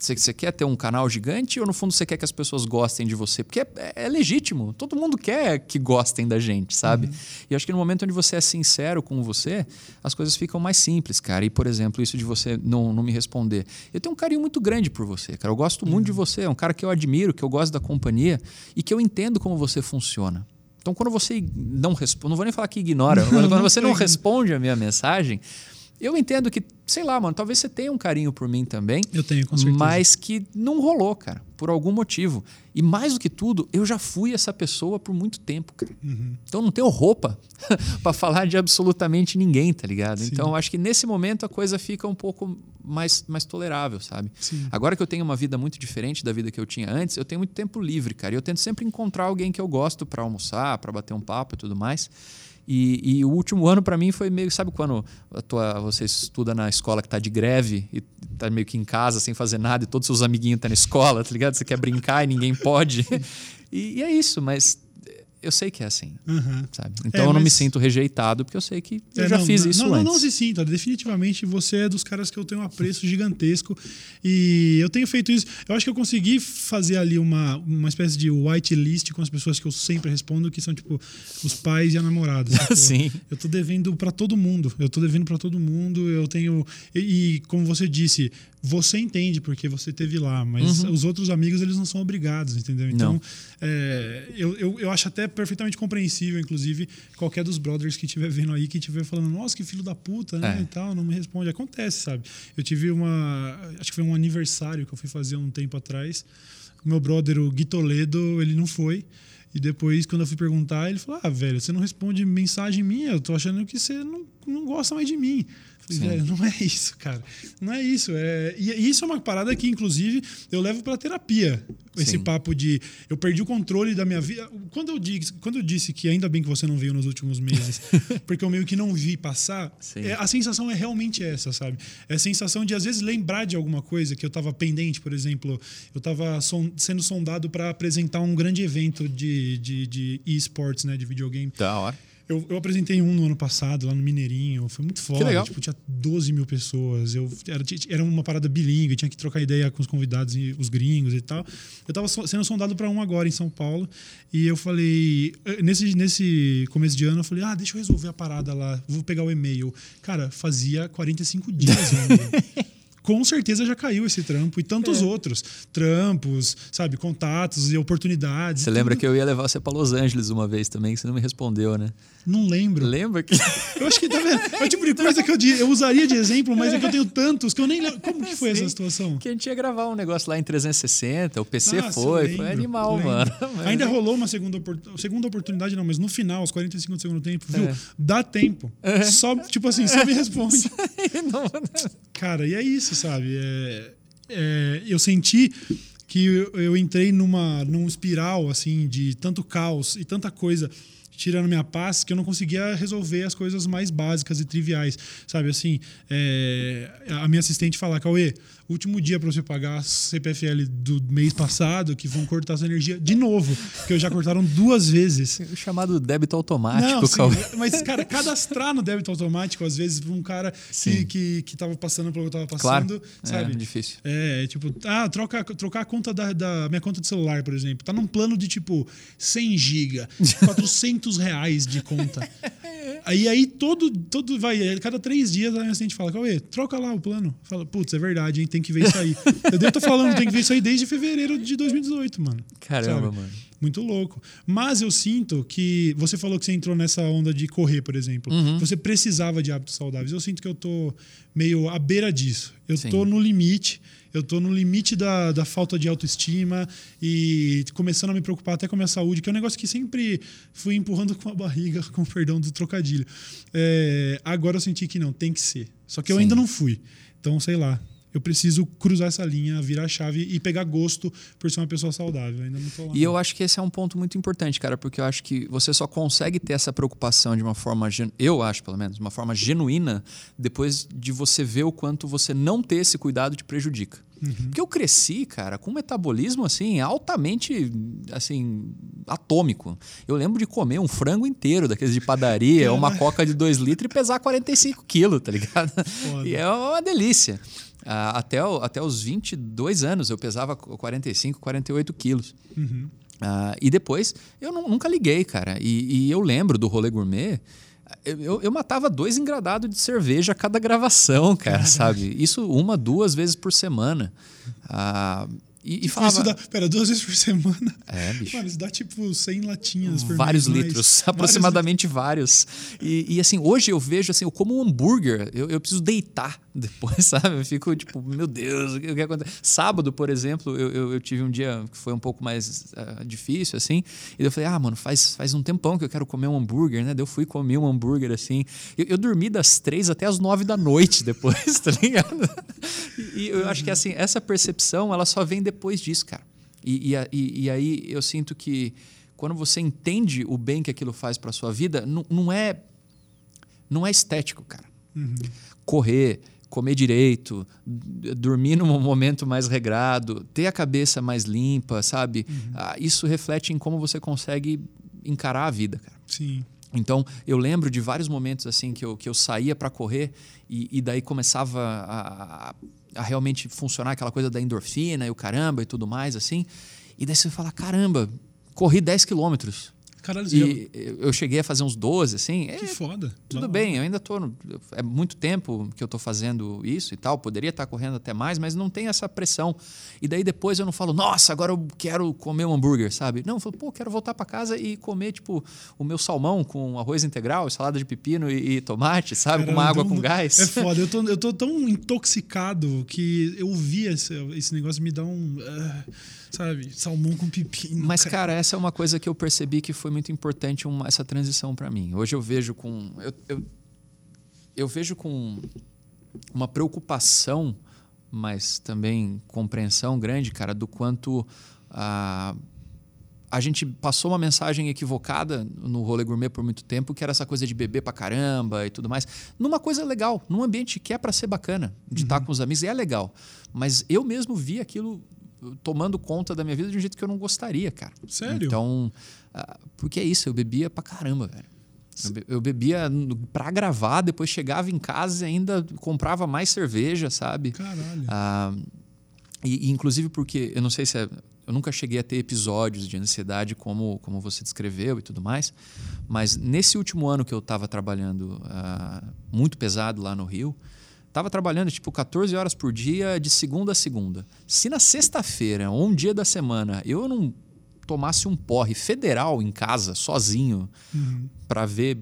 Você, você quer ter um canal gigante ou no fundo você quer que as pessoas gostem de você? Porque é, é legítimo. Todo mundo quer que gostem da gente, sabe? Uhum. E acho que no momento onde você é sincero com você, as coisas ficam mais simples, cara. E, por exemplo, isso de você não, não me responder. Eu tenho um carinho muito grande por você, cara. Eu gosto muito de uhum. você. É um cara que eu admiro, que eu gosto da companhia e que eu entendo como você funciona. Então, quando você não responde, não vou nem falar que ignora, não, quando você não responde a minha mensagem, eu entendo que, sei lá, mano, talvez você tenha um carinho por mim também. Eu tenho, com certeza. Mas que não rolou, cara, por algum motivo. E mais do que tudo, eu já fui essa pessoa por muito tempo, cara. Uhum. Então não tenho roupa para falar de absolutamente ninguém, tá ligado? Sim. Então acho que nesse momento a coisa fica um pouco mais, mais tolerável, sabe? Sim. Agora que eu tenho uma vida muito diferente da vida que eu tinha antes, eu tenho muito tempo livre, cara. E eu tento sempre encontrar alguém que eu gosto para almoçar, para bater um papo e tudo mais. E, e, o último ano para mim foi meio, sabe quando tua, você estuda na escola que tá de greve e tá meio que em casa sem fazer nada e todos os seus amiguinhos estão tá na escola, tá ligado? Você quer brincar e ninguém pode. e, e é isso, mas eu sei que é assim, uhum. sabe? Então é, eu não me sinto rejeitado porque eu sei que eu é, já não, fiz isso não, antes. Não, não se sinta. Definitivamente você é dos caras que eu tenho um apreço gigantesco e eu tenho feito isso. Eu acho que eu consegui fazer ali uma, uma espécie de white list com as pessoas que eu sempre respondo, que são tipo os pais e a namorada. Sim. Eu tô devendo para todo mundo. Eu tô devendo para todo mundo. Eu tenho e, e como você disse, você entende porque você teve lá, mas uhum. os outros amigos eles não são obrigados, entendeu? Então, é, eu, eu, eu, acho até perfeitamente compreensível, inclusive, qualquer dos brothers que estiver vendo aí, que estiver falando, nossa, que filho da puta, né? É. E tal, não me responde. Acontece, sabe? Eu tive uma. Acho que foi um aniversário que eu fui fazer um tempo atrás. O meu brother, o Gui Toledo, ele não foi. E depois, quando eu fui perguntar, ele falou: Ah, velho, você não responde mensagem minha, eu tô achando que você não, não gosta mais de mim. Velho, não é isso, cara. Não é isso. É... E isso é uma parada que, inclusive, eu levo pra terapia. Esse Sim. papo de eu perdi o controle da minha vida. Quando eu, disse, quando eu disse que ainda bem que você não veio nos últimos meses, porque eu meio que não vi passar, é, a sensação é realmente essa, sabe? É a sensação de, às vezes, lembrar de alguma coisa que eu tava pendente, por exemplo. Eu tava son sendo sondado para apresentar um grande evento de, de, de esportes, né? De videogame. Da hora. Eu, eu, apresentei um no ano passado, lá no Mineirinho. Foi muito foda. Que legal. Tipo, tinha 12 mil pessoas. Eu, era, era uma parada bilíngue, tinha que trocar ideia com os convidados, e os gringos e tal. Eu tava sendo sondado para um agora em São Paulo. E eu falei. Eh, nesse, nesse começo de ano, eu falei: ah, deixa eu resolver a parada lá. Vou pegar o e-mail. Cara, fazia 45 dias ainda. com certeza já caiu esse trampo e tantos É. outros. Trampos, sabe, contatos e oportunidades. Você lembra que eu ia levar você para Los Angeles uma vez também, que você não me respondeu, né? Não lembro. Lembra que. Eu acho que tá vendo? É o tipo de coisa que eu, eu usaria de exemplo, mas é que eu tenho tantos que eu nem lembro. Como que foi essa Sim. situação? que a gente ia gravar um negócio lá em 360, o PC Nossa, foi, lembro, foi animal, lembro. mano. Mas- Ainda rolou uma segunda, opor- segunda oportunidade, não, mas no final, aos 45 do segundo tempo, viu? É. Dá tempo. Só, tipo assim, só me responde. Não, Cara, e é isso, sabe? É, é, eu senti que eu, eu entrei numa num espiral assim de tanto caos e tanta coisa tirando minha paz que eu não conseguia resolver as coisas mais básicas e triviais, sabe? Assim, é, a minha assistente falar, Cauê, último dia para você pagar a CPFL do mês passado, que vão cortar sua energia de novo, que já cortaram duas vezes. o chamado débito automático, Não, sim, mas, cara, cadastrar no débito automático, às vezes, para um cara que, Sim. que, que tava passando pelo que eu tava Claro. passando, sabe? É difícil. É, tipo, ah, troca, trocar a conta da, da minha conta de celular, por exemplo. Tá num plano de tipo 100 GB, 400 reais de conta. Aí, aí todo, todo vai, cada três dias a minha assistente fala, Cauê, troca lá o plano. Fala, putz, é verdade, hein, tem que ver isso aí. eu devo estar falando, tem que ver isso aí desde fevereiro de 2018, mano. Caramba, Sabe? mano. Muito louco. Mas eu sinto que. Você falou que você entrou nessa onda de correr, por exemplo. Uhum. Você precisava de hábitos saudáveis. Eu sinto que eu tô meio à beira disso. Eu Sim. tô no limite. Eu tô no limite da, da falta de autoestima e começando a me preocupar até com a minha saúde, que é um negócio que sempre fui empurrando com a barriga, com o perdão do trocadilho. É, agora eu senti que não, tem que ser. Só que eu Sim. ainda não fui. Então, sei lá. Eu preciso cruzar essa linha, virar a chave e pegar gosto por ser uma pessoa saudável. Ainda não tô lá. E eu acho que esse é um ponto muito importante, cara, porque eu acho que você só consegue ter essa preocupação de uma forma, eu acho pelo menos, uma forma genuína, depois de você ver o quanto você não ter esse cuidado te prejudica. Porque eu cresci, cara, com um metabolismo assim altamente assim atômico. Eu lembro de comer um frango inteiro daqueles de padaria, uma coca de 2 litros e pesar 45 quilos, tá ligado? Foda. E é uma delícia. Ah, até, o- até os 22 anos eu pesava 45, 48 quilos. Ah, e depois eu nu- nunca liguei, cara. E, e eu lembro do rolê gourmet. Eu, eu- matava dois engradados de cerveja a cada gravação, cara, sabe? Isso uma, duas vezes por semana. Ah, e, e falava. Isso dá, pera, duas vezes por semana. É, bicho. Mano, isso dá tipo 100 latinhas por vários mês, litros, Vários aproximadamente vários. E, e, assim, hoje eu vejo assim, eu como um hambúrguer, eu, eu preciso deitar depois, sabe? Eu fico tipo, meu Deus, o que, o que acontece? Sábado, por exemplo, eu, eu, eu tive um dia que foi um pouco mais ah, difícil, assim, e eu falei, ah, mano, faz, faz um tempão que eu quero comer um hambúrguer, né? Daí eu fui comer um hambúrguer, assim. Eu, eu dormi das três até as nove da noite depois, tá ligado? E, e eu acho que assim, essa percepção, ela só vem depois disso, cara. E, e, e- e aí eu sinto que quando você entende o bem que aquilo faz para sua vida, não, não é não é estético, cara. Correr, comer direito, dormir num momento mais regrado, ter a cabeça mais limpa, sabe? Ah, isso reflete em como você consegue encarar a vida, cara. Sim. Então, eu lembro de vários momentos assim que eu, que eu saía para correr e, e daí começava a, a- a realmente funcionar aquela coisa da endorfina e o caramba e tudo mais, assim. E daí você fala, caramba, corri 10 quilômetros. Caralho, já- E eu cheguei a fazer uns 12, assim. que é, foda. tudo Da bem, eu ainda tô. é muito tempo que eu tô fazendo isso e tal. Poderia estar correndo até mais, mas não tem essa pressão. E daí depois eu não falo, nossa, agora eu quero comer um hambúrguer, sabe? Não, eu falo, pô, quero voltar para casa e comer, tipo, o meu salmão com arroz integral, salada de pepino e, e tomate, sabe? com uma água então com gás. É foda. Eu tô, eu tô tão intoxicado que eu vi esse, esse negócio me dá um. ah, sabe? Salmão com pepino. Mas, cara, essa é uma coisa que eu percebi que foi muito importante uma- essa transição para mim. Hoje eu vejo com. Eu, eu, eu vejo com uma preocupação, mas também compreensão grande, cara, do quanto a, a gente passou uma mensagem equivocada no rolê gourmet por muito tempo, que era essa coisa de beber pra caramba e tudo mais. Numa coisa legal, num ambiente que é para ser bacana, de estar com os amigos, é legal. Mas eu mesmo vi aquilo tomando conta da minha vida de um jeito que eu não gostaria, cara. Sério? Então, ah, porque é isso, eu bebia pra caramba, velho. Eu be- Eu bebia pra gravar, depois chegava em casa e ainda comprava mais cerveja, sabe? Caralho. Ah, e, e inclusive porque eu não sei se é, eu nunca cheguei a ter episódios de ansiedade como, como você descreveu e tudo mais, mas nesse último ano que eu estava trabalhando ah, muito pesado lá no Rio, Tava trabalhando tipo 14 horas por dia, de segunda a segunda. Se na sexta-feira, ou um dia da semana, eu não tomasse um porre federal em casa, sozinho, uhum. para ver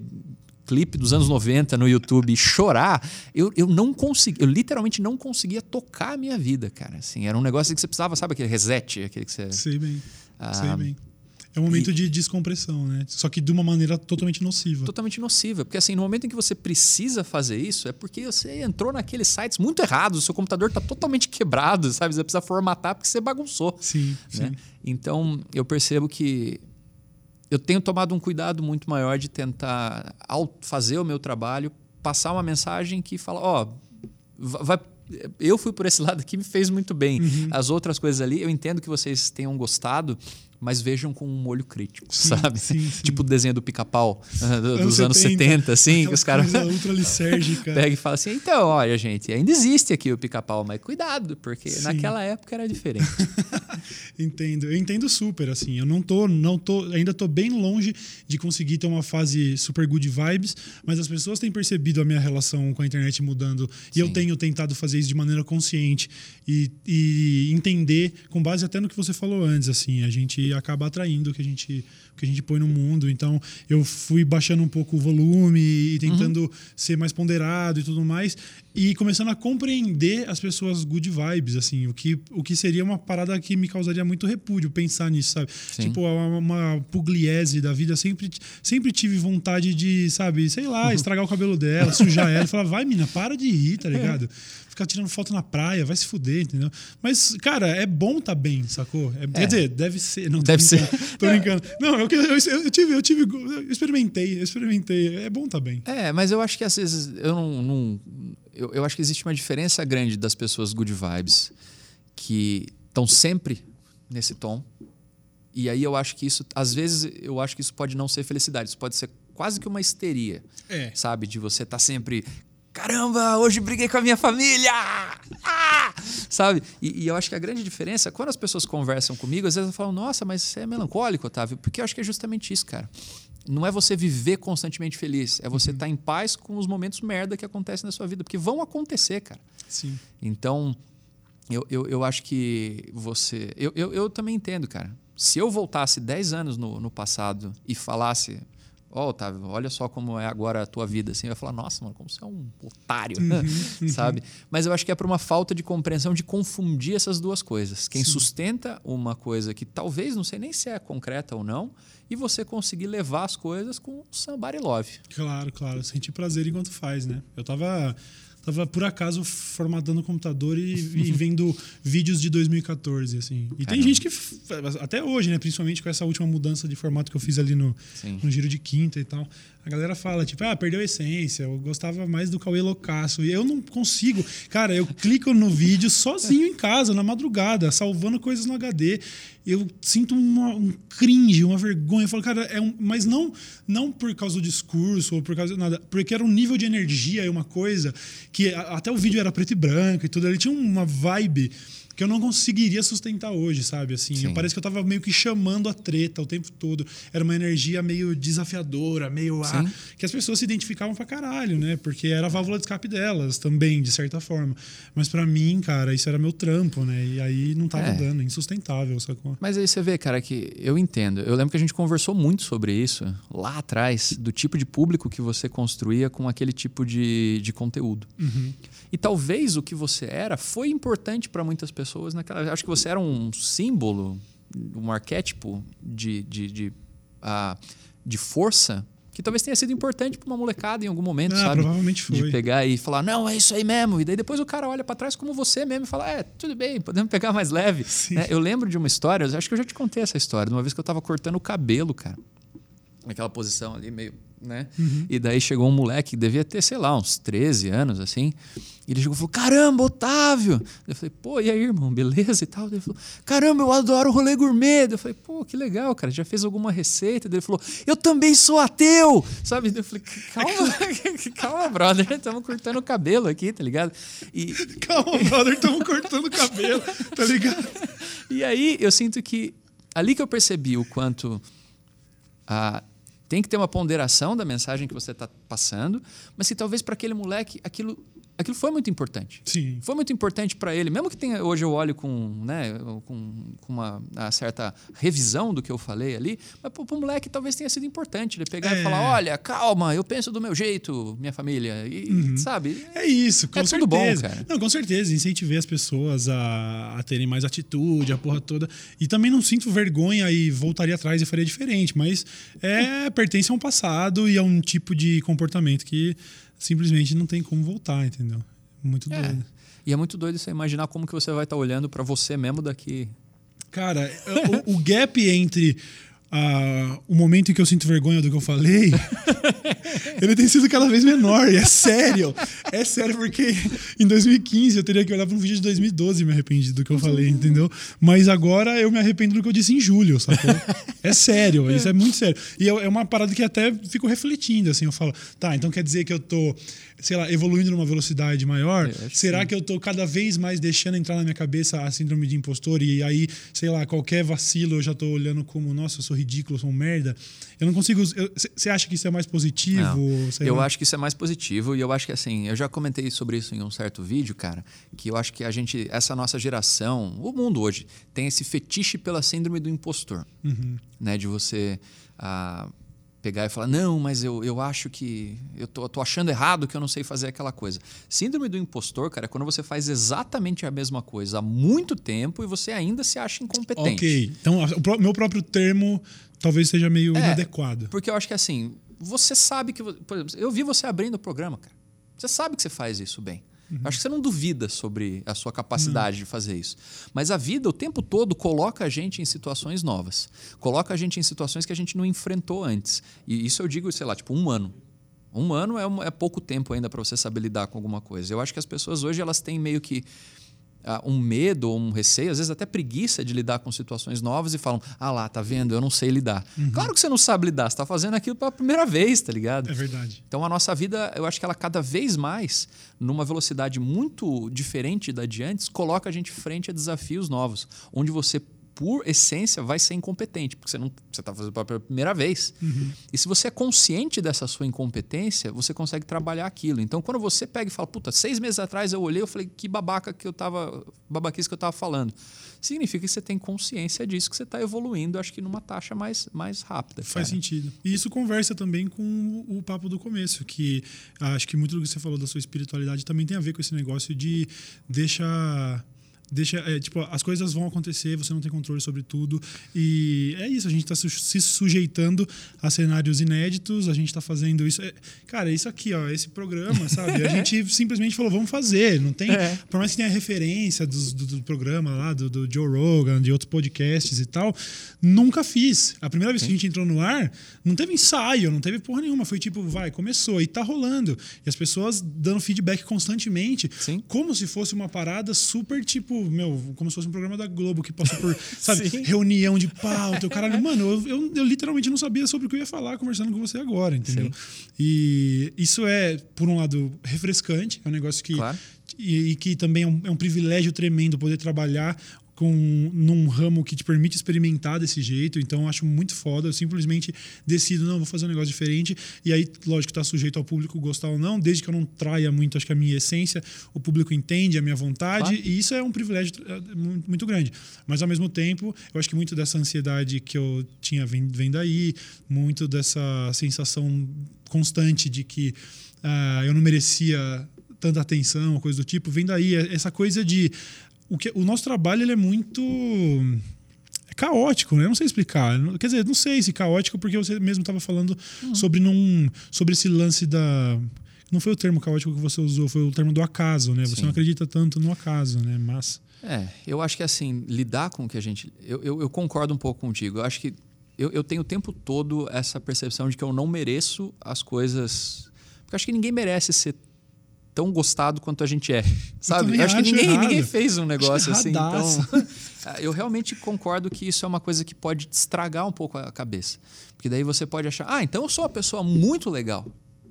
clipe dos anos 90 no YouTube e chorar, eu, eu não consegui, eu literalmente não conseguia tocar a minha vida, cara. Assim, era um negócio que você precisava, sabe aquele reset, aquele que você. Sei bem. Ah, sei bem. É um momento e, de descompressão, né? Só que de uma maneira totalmente nociva. Totalmente nociva. Porque assim, no momento em que você precisa fazer isso, é porque você entrou naqueles sites muito errados, o seu computador está totalmente quebrado, sabe? Você precisa formatar porque você bagunçou. Sim, né? sim. Então, eu percebo que eu tenho tomado um cuidado muito maior de tentar, ao fazer o meu trabalho, passar uma mensagem que fala, ó, oh, vai eu fui por esse lado aqui me fez muito bem. Uhum. As outras coisas ali, eu entendo que vocês tenham gostado, mas vejam com um molho crítico, sim, sabe? Sim, sim. Tipo o desenho do pica-pau do, dos 70, anos 70, assim, que os caras pega e fala assim: então, olha, gente, ainda existe aqui o pica-pau, mas cuidado, porque naquela época era diferente. entendo, eu entendo super, assim. Eu não tô, não tô, ainda tô bem longe de conseguir ter uma fase super good vibes, mas as pessoas têm percebido a minha relação com a internet mudando e eu tenho tentado fazer isso de maneira consciente e, e entender, com base até no que você falou antes, assim, a gente acaba atraindo o que a gente, o que a gente põe no mundo. Então, eu fui baixando um pouco o volume e tentando uhum. ser mais ponderado e tudo mais e começando a compreender as pessoas good vibes, assim, o que, o que seria uma parada que me causaria muito repúdio pensar nisso, sabe? Sim. Tipo, uma, uma pugliese da vida, sempre, sempre tive vontade de, sabe, sei lá, estragar o cabelo dela, sujar ela, falar, vai, mina, para de rir, tá ligado? Ficar tirando foto na praia, vai se fuder, entendeu? Mas, cara, é bom tá bem, sacou? É, é. Quer dizer, deve ser. Não, deve ser. Tô brincando. Não, eu, eu, eu, tive, eu tive, eu experimentei, eu experimentei. É bom tá bem. É, mas eu acho que às vezes eu não, não eu, eu acho que existe uma diferença grande das pessoas good vibes que estão sempre nesse tom. E aí eu acho que isso, às vezes, eu acho que isso pode não ser felicidade, isso pode ser quase que uma histeria. É. Sabe? De você estar tá sempre. Caramba, hoje briguei com a minha família! Ah! Sabe? E, e, eu acho que a grande diferença, quando as pessoas conversam comigo, às vezes elas falam, nossa, mas você é melancólico, Otávio. Porque eu acho que é justamente isso, cara não é você viver constantemente feliz, é você estar uhum. tá em paz com os momentos merda que acontecem na sua vida, porque vão acontecer, cara. Sim. Então, eu, eu, eu acho que você. Eu, eu, eu também entendo, cara. Se eu voltasse 10 anos no, no passado e falasse. Ó, oh, Otávio, olha só como é agora a tua vida. Assim, ia falar, nossa, mano, como você é um otário, uhum, sabe? Uhum. Mas eu acho que é por uma falta de compreensão de confundir essas duas coisas. Quem Sim. sustenta uma coisa que talvez, não sei nem se é concreta ou não, e você conseguir levar as coisas com somebody love. Claro, claro. Sentir prazer enquanto faz, né? Eu tava tava por acaso formatando o computador e, e vendo vídeos de 2014 assim. E Caramba. tem gente que até hoje, né, principalmente com essa última mudança de formato que eu fiz ali no, no giro de quinta e tal. A galera fala, tipo, ah, perdeu a essência, eu gostava mais do Cauê Loucaço. E eu não consigo. Cara, eu clico no vídeo sozinho em casa, na madrugada, salvando coisas no HD. Eu sinto uma, um cringe, uma vergonha. Eu falo, cara, é um, mas não, não por causa do discurso ou por causa de nada, porque era um nível de energia e uma coisa que até o vídeo era preto e branco e tudo. Ele tinha uma vibe que eu não conseguiria sustentar hoje, sabe? Assim, eu, parece que eu tava meio que chamando a treta o tempo todo. Era uma energia meio desafiadora, meio ah, que as pessoas se identificavam pra caralho, né? Porque era a válvula de escape delas também, de certa forma. Mas para mim, cara, isso era meu trampo, né? E aí não tava é. dando, insustentável, sacou? Mas aí você vê, cara, que eu entendo. Eu lembro que a gente conversou muito sobre isso lá atrás, do tipo de público que você construía com aquele tipo de, de conteúdo. Uhum. E talvez o que você era foi importante para muitas pessoas naquela. Acho que você era um símbolo, um arquétipo de, de, de, uh, de força que talvez tenha sido importante para uma molecada em algum momento, ah, sabe? Provavelmente foi. De pegar e falar, não, é isso aí mesmo. E daí depois o cara olha para trás como você mesmo e fala, é, tudo bem, podemos pegar mais leve. É, eu lembro de uma história, acho que eu já te contei essa história, de uma vez que eu estava cortando o cabelo, cara. Naquela posição ali, meio né? Uhum. E daí chegou um moleque que devia ter, sei lá, uns 13 anos, assim. E ele chegou e falou: Caramba, Otávio! Eu falei: Pô, e aí, irmão, beleza e tal? Ele falou: Caramba, eu adoro rolê gourmet. Eu falei: Pô, que legal, cara, já fez alguma receita? Ele falou: Eu também sou ateu, sabe? Eu falei: Calma, calma, brother, estamos cortando o cabelo aqui, tá ligado? E... Calma, brother, estamos cortando o cabelo, tá ligado? e aí eu sinto que ali que eu percebi o quanto. Ah, tem que ter uma ponderação da mensagem que você está passando, mas que talvez para aquele moleque aquilo aquilo foi muito importante. Sim. Foi muito importante para ele, mesmo que tenha, hoje eu olho com, né, com, com uma, uma, certa revisão do que eu falei ali, mas para o moleque talvez tenha sido importante ele pegar é. e falar: olha, calma, eu penso do meu jeito, minha família. E, uhum. sabe? É isso, com é certeza. Tudo bom, cara. Não, com certeza, incentivei as pessoas a, a terem mais atitude, a porra toda. E também não sinto vergonha e voltaria atrás e faria diferente, mas é, pertence a um passado e a um tipo de comportamento que simplesmente não tem como voltar, entendeu? Muito é. doido. E é muito doido você imaginar como que você vai estar tá olhando para você mesmo daqui. Cara, o, o gap entre uh, o momento em que eu sinto vergonha do que eu falei, ele tem sido cada vez menor. E é sério. É sério, porque em 2015 eu teria que olhar para um vídeo de 2012 e me arrepender do que eu falei, entendeu? Mas agora eu me arrependo do que eu disse em julho, sacou? É sério, isso é muito sério. E é uma parada que até fico refletindo, assim, eu falo, tá, então quer dizer que eu tô sei lá, evoluindo numa velocidade maior, será que, que eu tô cada vez mais deixando entrar na minha cabeça a síndrome de impostor e aí, sei lá, qualquer vacilo eu já tô olhando como, nossa, eu sou ridículo, eu sou um merda? Eu não consigo. Você acha que isso é mais positivo? eu lá? acho que isso é mais positivo e eu acho que assim, eu já comentei sobre isso em um certo vídeo, cara, que eu acho que a gente, essa nossa geração, o mundo hoje, tem esse fetiche pela síndrome do impostor, uhum. né? De você. Uh, pegar e falar, não, mas eu, eu acho que. Eu tô, tô achando errado que eu não sei fazer aquela coisa. Síndrome do impostor, cara, é quando você faz exatamente a mesma coisa há muito tempo e você ainda se acha incompetente. Ok. Então, o meu próprio termo talvez seja meio é, inadequado. Porque eu acho que assim, você sabe que. Por exemplo, eu vi você abrindo o programa, cara. Você sabe que você faz isso bem. Uhum. Acho que você não duvida sobre a sua capacidade uhum. de fazer isso. Mas a vida, o tempo todo, coloca a gente em situações novas. Coloca a gente em situações que a gente não enfrentou antes. E isso eu digo, sei lá, tipo, um ano. Um ano é, é pouco tempo ainda para você saber lidar com alguma coisa. Eu acho que as pessoas hoje elas têm meio que um medo ou um receio, às vezes até preguiça de lidar com situações novas e falam: ah lá, tá vendo, eu não sei lidar. Uhum. Claro que você não sabe lidar, você tá fazendo aquilo pela primeira vez, tá ligado? É verdade. Então a nossa vida, eu acho que ela cada vez mais, numa velocidade muito diferente da de antes, coloca a gente frente a desafios novos, onde você por essência, vai ser incompetente, porque você não você está fazendo pela primeira vez. Uhum. E se você é consciente dessa sua incompetência, você consegue trabalhar aquilo. Então, quando você pega e fala, puta, seis meses atrás eu olhei, eu falei, que babaca que eu tava, babaquice que eu estava falando. Significa que você tem consciência disso, que você está evoluindo, acho que numa taxa mais, mais rápida. Faz sentido. E isso conversa também com o papo do começo, que acho que muito do que você falou da sua espiritualidade também tem a ver com esse negócio de deixar deixa é, tipo as coisas vão acontecer você não tem controle sobre tudo. E é isso a gente está se sujeitando a cenários inéditos a gente está fazendo isso. É, cara isso aqui ó esse programa sabe? A gente simplesmente falou vamos fazer não tem é. por mais que tenha referência do, do, do programa lá do, do, Joe Rogan de outros podcasts e tal nunca fiz. A primeira vez que a gente entrou no ar não teve ensaio não teve porra nenhuma foi tipo vai começou e tá rolando. E as pessoas dando feedback constantemente Sim. como se fosse uma parada super tipo meu, como se fosse um programa da Globo que passou por, sabe, reunião de pauta. O caralho, mano, eu, eu, eu, literalmente não sabia sobre o que eu ia falar conversando com você agora, entendeu? Sim. E isso é, por um lado, refrescante, é um negócio que. Claro. E, e, que também é um, é um privilégio tremendo poder trabalhar com num ramo que te permite experimentar desse jeito. Então, eu acho muito foda. Eu simplesmente decido, não, vou fazer um negócio diferente. E aí, lógico, está sujeito ao público gostar ou não, desde que eu não traia muito, acho que a minha essência, o público entende a minha vontade. Claro. E isso é um privilégio é, muito grande. Mas, ao mesmo tempo, eu acho que muito dessa ansiedade que eu tinha vem, daí, muito dessa sensação constante de que uh, eu não merecia tanta atenção, coisa do tipo, vem daí essa coisa de o, que, o nosso trabalho ele é muito caótico, né? Eu não sei explicar. Quer dizer, não sei se caótico, porque você mesmo estava falando uhum. sobre, num, sobre esse lance da. Não foi o termo caótico que você usou, foi o termo do acaso, né? Você Sim. não acredita tanto no acaso, né? Mas. É, eu acho que assim, lidar com o que a gente. Eu, eu, eu concordo um pouco contigo. Eu acho que eu, eu tenho o tempo todo essa percepção de que eu não mereço as coisas. Porque eu acho que ninguém merece ser tão gostado quanto a gente é. Sabe? Eu, acho, acho que ninguém, ninguém, fez um negócio assim. Então, eu realmente concordo que isso é uma coisa que pode estragar um pouco a cabeça. Porque daí você pode achar, ah, então eu sou uma pessoa muito legal.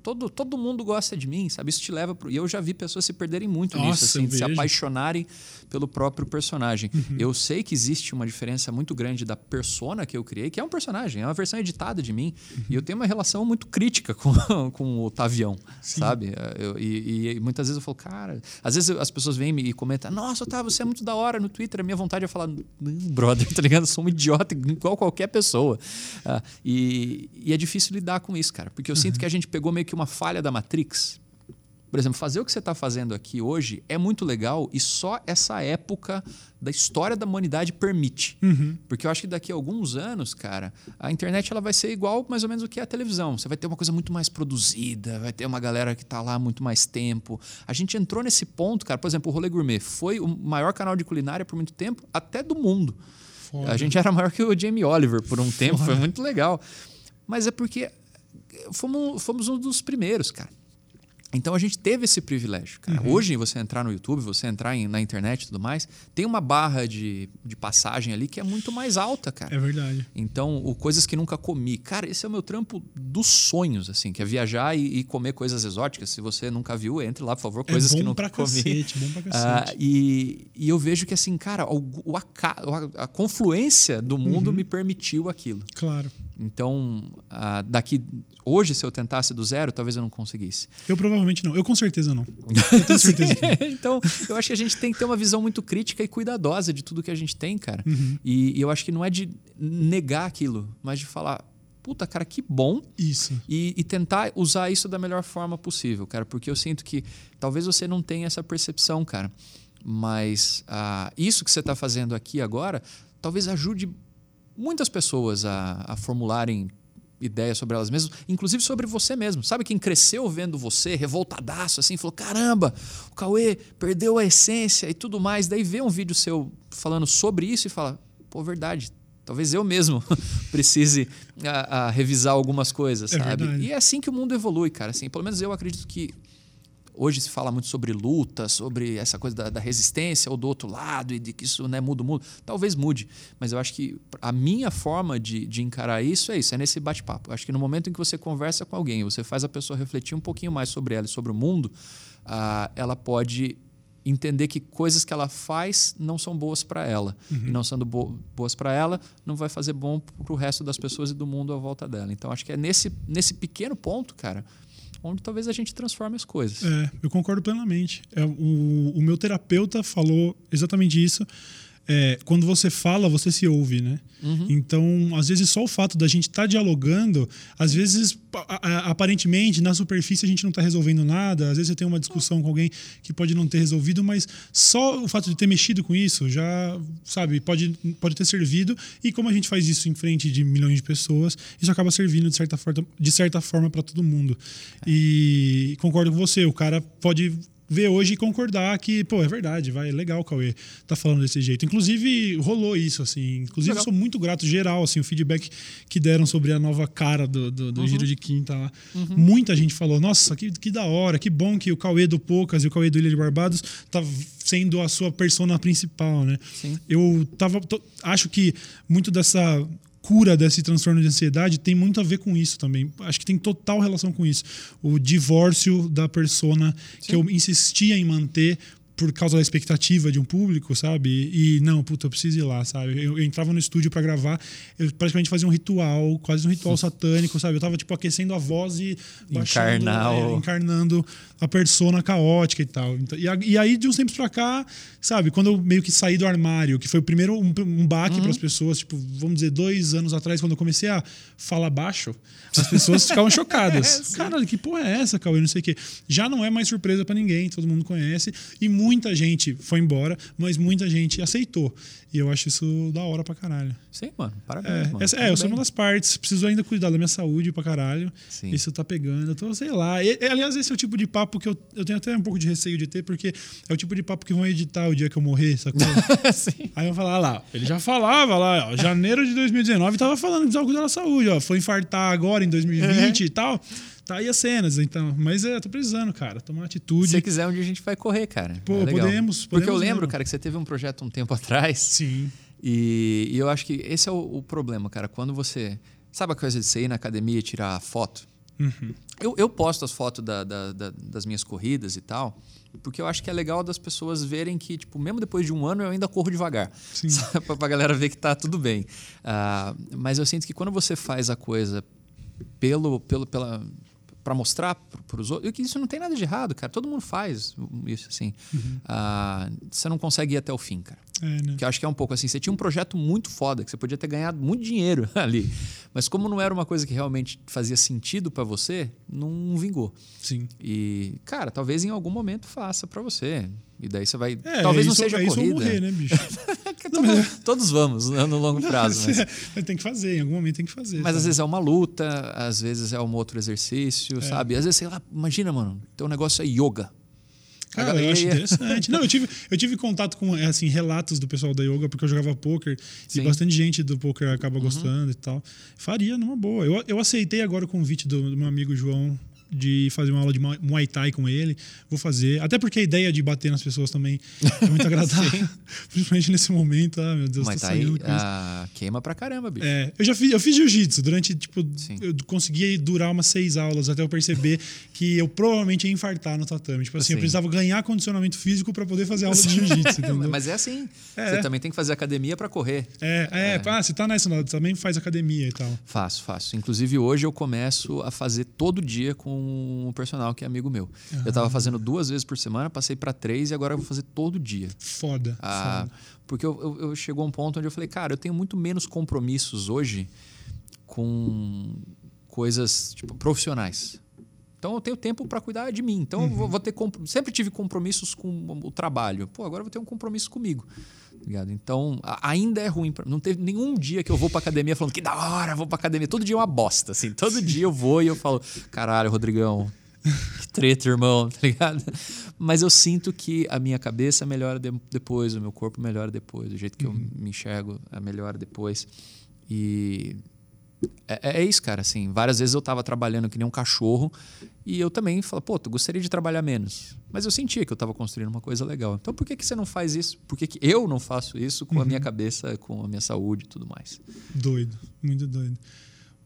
Todo, todo mundo gosta de mim, sabe? Isso te leva pro... E eu já vi pessoas se perderem muito Nossa, nisso, assim, de se apaixonarem pelo próprio personagem. Uhum. Eu sei que existe uma diferença muito grande da persona que eu criei, que é um personagem, é uma versão editada de mim. Uhum. E eu tenho uma relação muito crítica com, com o Tavião, sabe? Eu- e, e muitas vezes eu falo, cara. Às vezes as pessoas vêm me e comentam, nossa, Otávio, você é muito da hora no Twitter. A minha vontade é falar, não, brother, tá ligado? Eu sou um idiota igual qualquer pessoa. Ah, e, e é difícil lidar com isso, cara, porque eu sinto que a gente pegou meio que uma falha da Matrix. Por exemplo, fazer o que você está fazendo aqui hoje é muito legal e só essa época da história da humanidade permite. Porque eu acho que daqui a alguns anos, cara, a internet ela vai ser igual mais ou menos o que é a televisão. Você vai ter uma coisa muito mais produzida, vai ter uma galera que está lá há muito mais tempo. A gente entrou nesse ponto, cara. Por exemplo, o Rolê Gourmet foi o maior canal de culinária por muito tempo, até do mundo. Foda. A gente era maior que o Jamie Oliver por um tempo, foi muito legal. Mas é porque fomos, fomos um dos primeiros, cara. Então a gente teve esse privilégio. Cara. Uhum. Hoje, você entrar no YouTube, você entrar em- na internet e tudo mais, tem uma barra de, de passagem ali que é muito mais alta, cara. É verdade. Então, o coisas que nunca comi. Cara, esse é o meu trampo dos sonhos, assim, que é viajar e, e comer coisas exóticas. Se você nunca viu, entre lá, por favor, coisas é que nunca pra comi. cacete, bom pra Ah, cacete. e, e eu vejo que, assim, cara, o, o a, a confluência do Uhum. mundo me permitiu aquilo. Claro. Então, ah, daqui. Hoje, se eu tentasse do zero, talvez eu não conseguisse. Eu provavelmente não. Eu com certeza não. Eu tenho certeza que não. então, eu acho que a gente tem que ter uma visão muito crítica e cuidadosa de tudo que a gente tem, cara. Uhum. E, e eu acho que não é de negar aquilo, mas de falar, puta, cara, que bom. Isso. E, e tentar usar isso da melhor forma possível, cara. Porque eu sinto que talvez você não tenha essa percepção, cara. Mas ah, isso que você está fazendo aqui agora talvez ajude muitas pessoas a, a formularem ideias sobre elas mesmas, inclusive sobre você mesmo. Sabe quem cresceu vendo você, revoltadaço, assim, falou: caramba, o Cauê perdeu a essência e tudo mais. Daí vê um vídeo seu falando sobre isso e fala: pô, verdade. Talvez eu mesmo precise a, a revisar algumas coisas, É sabe? verdade. E é assim que o mundo evolui, cara. Assim, pelo menos eu acredito que hoje se fala muito sobre luta, sobre essa coisa da, da resistência ou do outro lado e de que isso né, muda o mundo. Talvez mude, mas eu acho que a minha forma de, de encarar isso é isso, é nesse bate-papo. Acho que no momento em que você conversa com alguém, você faz a pessoa refletir um pouquinho mais sobre ela e sobre o mundo, ah, ela pode entender que coisas que ela faz não são boas para ela. E não sendo bo boas para ela, não vai fazer bom para o resto das pessoas e do mundo à volta dela. Então, acho que é nesse, nesse pequeno ponto, cara, onde talvez a gente transforme as coisas. É, eu concordo plenamente. É, o, o meu terapeuta falou exatamente isso. É, quando você fala, você se ouve, né? Uhum. Então, às vezes, só o fato da gente estar dialogando, às vezes, aparentemente, na superfície, a gente não está resolvendo nada. Às vezes, você tem uma discussão com alguém que pode não ter resolvido, mas só o fato de ter mexido com isso já, sabe, pode, pode ter servido. E como a gente faz isso em frente de milhões de pessoas, isso acaba servindo de certa forma, de certa forma para todo mundo. E concordo com você, o cara pode ver hoje e concordar que, pô, é verdade, vai, é legal o Cauê tá falando desse jeito. Inclusive, rolou isso, assim. Inclusive, Legal. sou muito grato, geral, assim, o feedback que deram sobre a nova cara do, do, do Giro de Quinta lá. Muita gente falou, nossa, que, que da hora, que bom que o Cauê do Poucas e o Cauê do Ilha de Barbados tá sendo a sua persona principal, né? Sim. Eu tava, tô- acho que muito dessa cura desse transtorno de ansiedade tem muito a ver com isso também. Acho que tem total relação com isso. O divórcio da persona que eu insistia em manter por causa da expectativa de um público, sabe? E não, puta, eu preciso ir lá, sabe? Eu, eu entrava no estúdio pra gravar, eu praticamente fazia um ritual, quase um ritual satânico, sabe? Eu tava tipo aquecendo a voz e baixando, Encarnar é, encarnando a persona caótica e tal. Então, e, a- e aí, de uns tempos pra cá, sabe, quando eu meio que saí do armário, que foi o primeiro um, um baque Uhum. para as pessoas, tipo, vamos dizer, dois anos atrás, quando eu comecei a falar baixo, as pessoas ficavam chocadas. Caralho, que porra é essa, Cauê? Não sei o quê. Já não é mais surpresa pra ninguém, todo mundo conhece. E muita gente foi embora, mas muita gente aceitou. E eu acho isso da hora pra caralho. Sim, mano. Parabéns, É, mano. essa- é, eu sou uma das partes. Preciso ainda cuidar da minha saúde pra caralho. Sim. Isso tá pegando. Eu tô, sei lá. E- aliás, esse é o tipo de papo que eu, eu tenho até um pouco de receio de ter, porque é o tipo de papo que vão editar o dia que eu morrer, sacou? Sim. Aí vão falar ah lá, ele já falava lá, ó, janeiro de 2019 tava falando precisava cuidar da saúde, ó. Foi infartar agora em 2020 e tal. Tá aí as cenas, então. Mas é, tô precisando, cara. Tomar Se atitude. você quiser, um dia a gente vai correr, cara. Pô, É legal. podemos, Porque eu podemos lembro, mesmo. cara, que você teve um projeto um tempo atrás. Sim. E, e eu acho que esse é o, o problema, cara. Quando você. Sabe a coisa de você ir na academia e tirar foto? Uhum. Eu, eu posto as fotos da, da, da, das minhas corridas e tal, porque eu acho que é legal das pessoas verem que, tipo, mesmo depois de um ano, eu ainda corro devagar. Sim. pra galera ver que tá tudo bem. Uh, mas eu sinto que quando você faz a coisa pelo, pelo, pela, para mostrar para os outros. que isso não tem nada de errado, cara. Todo mundo faz isso, assim. Uhum. Uh, você não consegue ir até o fim, cara. É, né? Que eu acho que é um pouco assim. Você tinha um projeto muito foda, que você podia ter ganhado muito dinheiro ali. Mas como não era uma coisa que realmente fazia sentido para você, não vingou. Sim. E, cara, talvez em algum momento faça para você. E daí você vai. É, talvez isso, não seja é corrida. morrer, né, bicho? não, mas... Todos vamos né, no longo prazo. Mas... É, tem que fazer, em algum momento tem que fazer. Mas sabe? às vezes é uma luta, às vezes é um outro exercício, é. sabe? Às vezes, sei lá, imagina, mano, teu negócio é yoga. Cara, eu acho interessante. Não, eu tive, eu tive contato com assim, relatos do pessoal da yoga, porque eu jogava poker Sim. e bastante gente do poker acaba uhum. gostando e tal. Faria numa boa. Eu, eu aceitei agora o convite do, do meu amigo João de fazer uma aula de Muay Thai com ele. Vou fazer. Até porque a ideia de bater nas pessoas também é muito agradável. Principalmente nesse momento. Ah, meu Deus, Muay Thai ah, queima pra caramba, bicho. É, eu já fiz, eu fiz jiu-jitsu durante, tipo, Sim. eu consegui durar umas seis aulas até eu perceber que eu provavelmente ia infartar no tatame. Tipo assim, Sim. eu precisava ganhar condicionamento físico para poder fazer aula de jiu-jitsu, entendeu? Mas é assim. É. Você também tem que fazer academia para correr. É, é, é. Ah, você tá nessa, também faz academia e tal. Faço, faço. Inclusive hoje eu começo a fazer todo dia com um personal que é amigo meu. Uhum. Eu estava fazendo duas vezes por semana, passei para três e agora eu vou fazer todo dia. Foda. Ah, foda. Porque eu, eu, eu, chegou um ponto onde eu falei, cara, eu tenho muito menos compromissos hoje com coisas tipo, profissionais. Então eu tenho tempo para cuidar de mim. Então uhum. eu vou, vou ter sempre tive compromissos com o trabalho. Pô, agora eu vou ter um compromisso comigo. Ligado? Então, ainda é ruim. Pra... Não teve nenhum dia que eu vou pra academia falando que da hora, vou pra academia. Todo dia é uma bosta, assim. Todo dia eu vou e eu falo, caralho, Rodrigão, que treta, irmão, tá ligado? Mas eu sinto que a minha cabeça melhora de, depois, o meu corpo melhora depois, o jeito que uhum. eu me enxergo melhora depois. E é, é, isso, cara. Assim, várias vezes eu tava trabalhando que nem um cachorro e eu também falo, pô, tu gostaria de trabalhar menos. Mas eu sentia que eu tava construindo uma coisa legal. Então por que, que você não faz isso? Por que, que eu não faço isso com uhum. a minha cabeça, com a minha saúde e tudo mais? Doido, muito doido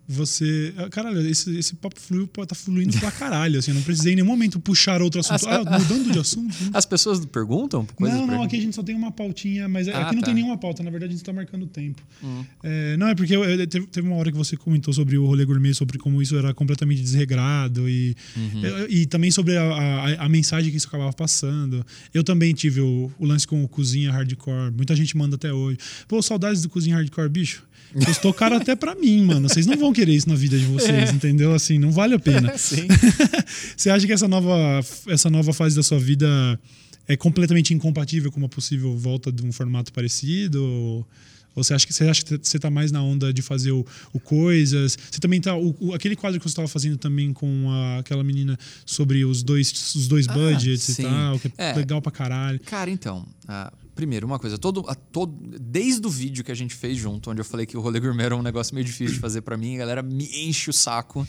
você. Ah, caralho, esse, esse papo fluiu, tá fluindo pra caralho. Assim, eu não precisei em nenhum momento puxar outro assunto. As, ah, mudando de assunto. Né? As pessoas perguntam? Não, não, aqui a gente só tem uma pautinha, mas ah, aqui não tá. tem nenhuma pauta, na verdade a gente tá marcando tempo. Hum. É, não, é porque eu, eu, teve, teve, uma hora que você comentou sobre o rolê gourmet, sobre como isso era completamente desregrado e, uhum. e, e, também sobre a, a, a, mensagem que isso acabava passando. Eu também tive o, o lance com o cozinha hardcore. Muita gente manda até hoje. Pô, saudades do cozinha hardcore, bicho. Custou caro até para mim, mano. Vocês não vão querer isso na vida de vocês, é. entendeu? Assim, não vale a pena. Sim. Você acha que essa nova, essa nova fase da sua vida é completamente incompatível com uma possível volta de um formato parecido? Ou, ou você acha que você acha que você tá mais na onda de fazer o, o coisas? Você também tá o, o, aquele quadro que você estava fazendo também com a, aquela menina sobre os dois os dois ah, budgets sim. e tal, que é, é, legal pra caralho. Cara, então, uh, Primeiro, uma coisa, todo, a, todo, desde o vídeo que a gente fez junto, onde eu falei que o rolê gourmet era um negócio meio difícil de fazer para mim, a galera me enche o saco.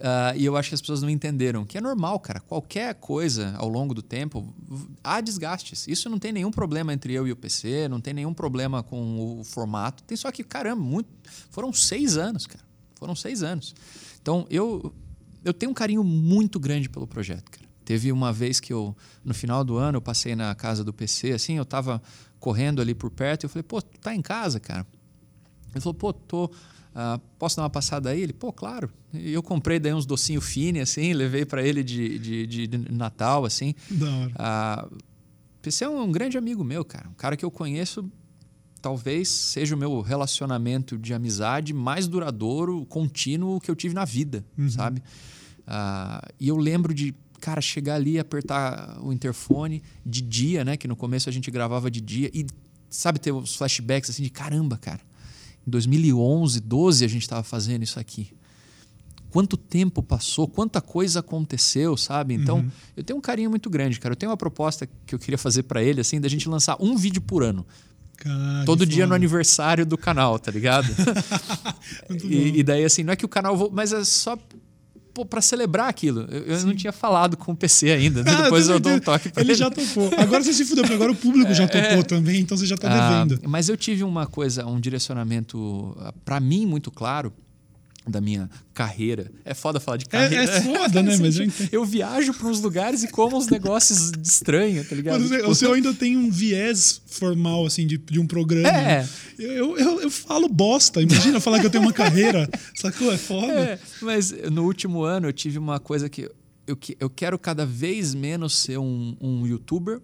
Uh, e eu acho que as pessoas não entenderam que é normal, cara. Qualquer coisa ao longo do tempo há desgastes. Isso não tem nenhum problema entre eu e o PC, não tem nenhum problema com o formato. Tem só que, caramba, muito, foram seis anos, cara. Foram seis anos. Então eu, eu tenho um carinho muito grande pelo projeto, cara. Teve uma vez que eu, no final do ano, eu passei na casa do PC, assim, eu tava correndo ali por perto, e eu falei, pô, tu tá em casa, cara? Ele falou, pô, tô. Uh, posso dar uma passada aí? Ele, pô, claro. E eu comprei daí uns docinhos fine, assim, levei para ele de, de, de, Natal, assim. Da hora. Uh, PC é um, um grande amigo meu, cara. Um cara que eu conheço talvez seja o meu relacionamento de amizade mais duradouro, contínuo que eu tive na vida, uhum. sabe? Uh, e eu lembro de cara, chegar ali, apertar o interfone de dia, né? Que no começo a gente gravava de dia e, sabe, ter os flashbacks assim de caramba, cara. Em 2011, 12 a gente estava fazendo isso aqui. Quanto tempo passou, quanta coisa aconteceu, sabe? Então, uhum. eu tenho um carinho muito grande, cara. Eu tenho uma proposta que eu queria fazer para ele, assim, da gente lançar um vídeo por ano. Caraca, Todo dia foda. no aniversário do canal, tá ligado? e, e, daí, assim, não é que o canal. Mas é só para celebrar aquilo. Eu, eu não tinha falado com o PC ainda. Né? Ah, Depois eu dou um toque para ele. Ele já topou. Agora você se fudeu, porque agora o público já topou é, também, então você já está ah, devendo. Mas eu tive uma coisa, um direcionamento, para mim, muito claro, da minha carreira. É foda falar de É, carreira. é foda, né? Mas eu Assim, entendo. eu viajo para uns lugares e como uns negócios estranhos, tá ligado? Mas você- Tipo, O seu ainda tem um viés formal, assim, de, de um programa. É. né? Eu, eu, eu falo bosta. Imagina eu falar que eu tenho uma carreira. Sacou? É foda. É, mas no último ano eu tive uma coisa que eu, que- eu quero cada vez menos ser um, um youtuber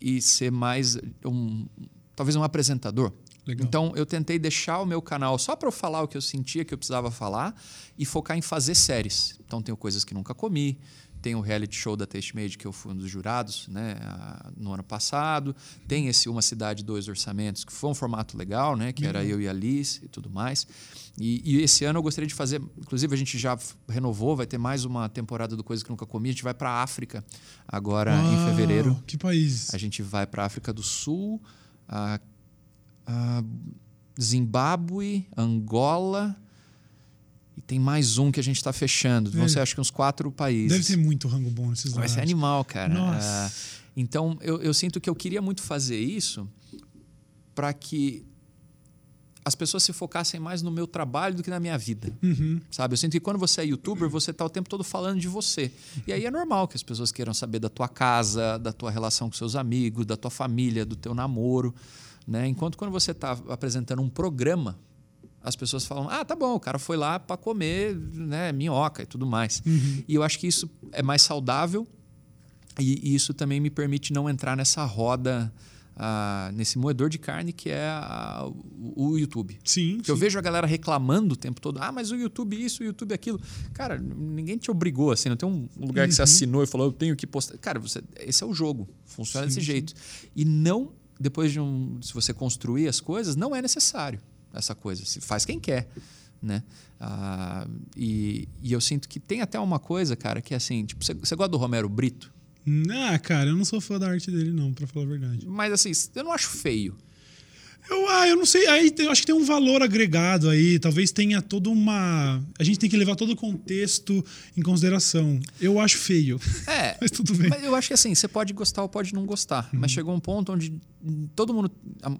e ser mais um talvez um apresentador. Legal. Então eu tentei deixar o meu canal só para eu falar o que eu sentia que eu precisava falar e focar em fazer séries. Então tenho coisas que nunca comi, tem o reality show da Taste Made que eu fui um dos jurados né, no ano passado. Tem esse Uma Cidade, Dois Orçamentos, que foi um formato legal, né? Que era eu e a Liz e tudo mais. E, e esse ano eu gostaria de fazer... Inclusive, a gente já renovou, vai ter mais uma temporada do Coisas que Nunca Comi. A gente vai para a África agora em Uau, fevereiro. Que país? A gente vai para a África do Sul, a, a Zimbábue, Angola... E tem mais um que a gente está fechando. Vão É. ser, acho que, uns quatro países. Deve ter muito rango bom nesses Vai lugares. ser animal, cara. Nossa. Ah, então, eu, eu sinto que eu queria muito fazer isso para que as pessoas se focassem mais no meu trabalho do que na minha vida. Uhum. Sabe? Eu sinto que quando você é youtuber, você está o tempo todo falando de você. E aí é normal que as pessoas queiram saber da tua casa, da tua relação com seus amigos, da tua família, do teu namoro. Né? Enquanto quando você está apresentando um programa, as pessoas falam: ah, tá bom, o cara foi lá para comer né, minhoca e tudo mais. E eu acho que isso é mais saudável e, e isso também me permite não entrar nessa roda, ah, nesse moedor de carne que é a- o, o YouTube. Sim. Porque eu sim. vejo a galera reclamando o tempo todo. Ah, mas o YouTube isso, o YouTube aquilo. Cara, ninguém te obrigou assim. Não tem um lugar que você assinou e falou, eu tenho que postar. Cara, você, esse é o jogo. Funciona Sim, desse sim. jeito. E não, depois de um. Se você construir as coisas, não é necessário essa coisa. Se faz quem quer. Né? Ah, e, e eu sinto que tem até uma coisa, cara, que é assim, tipo, você, você gosta do Romero Brito? Ah, cara, eu não sou fã da arte dele, não, pra falar a verdade. Mas assim, eu não acho feio. Eu, ah, eu não sei. Aí tem- eu acho que tem um valor agregado aí. Talvez tenha toda uma. A gente tem que levar todo o contexto em consideração. Eu acho feio. É, Mas tudo bem. Mas eu acho que assim, você pode gostar ou pode não gostar. Mas chegou um ponto onde todo mundo.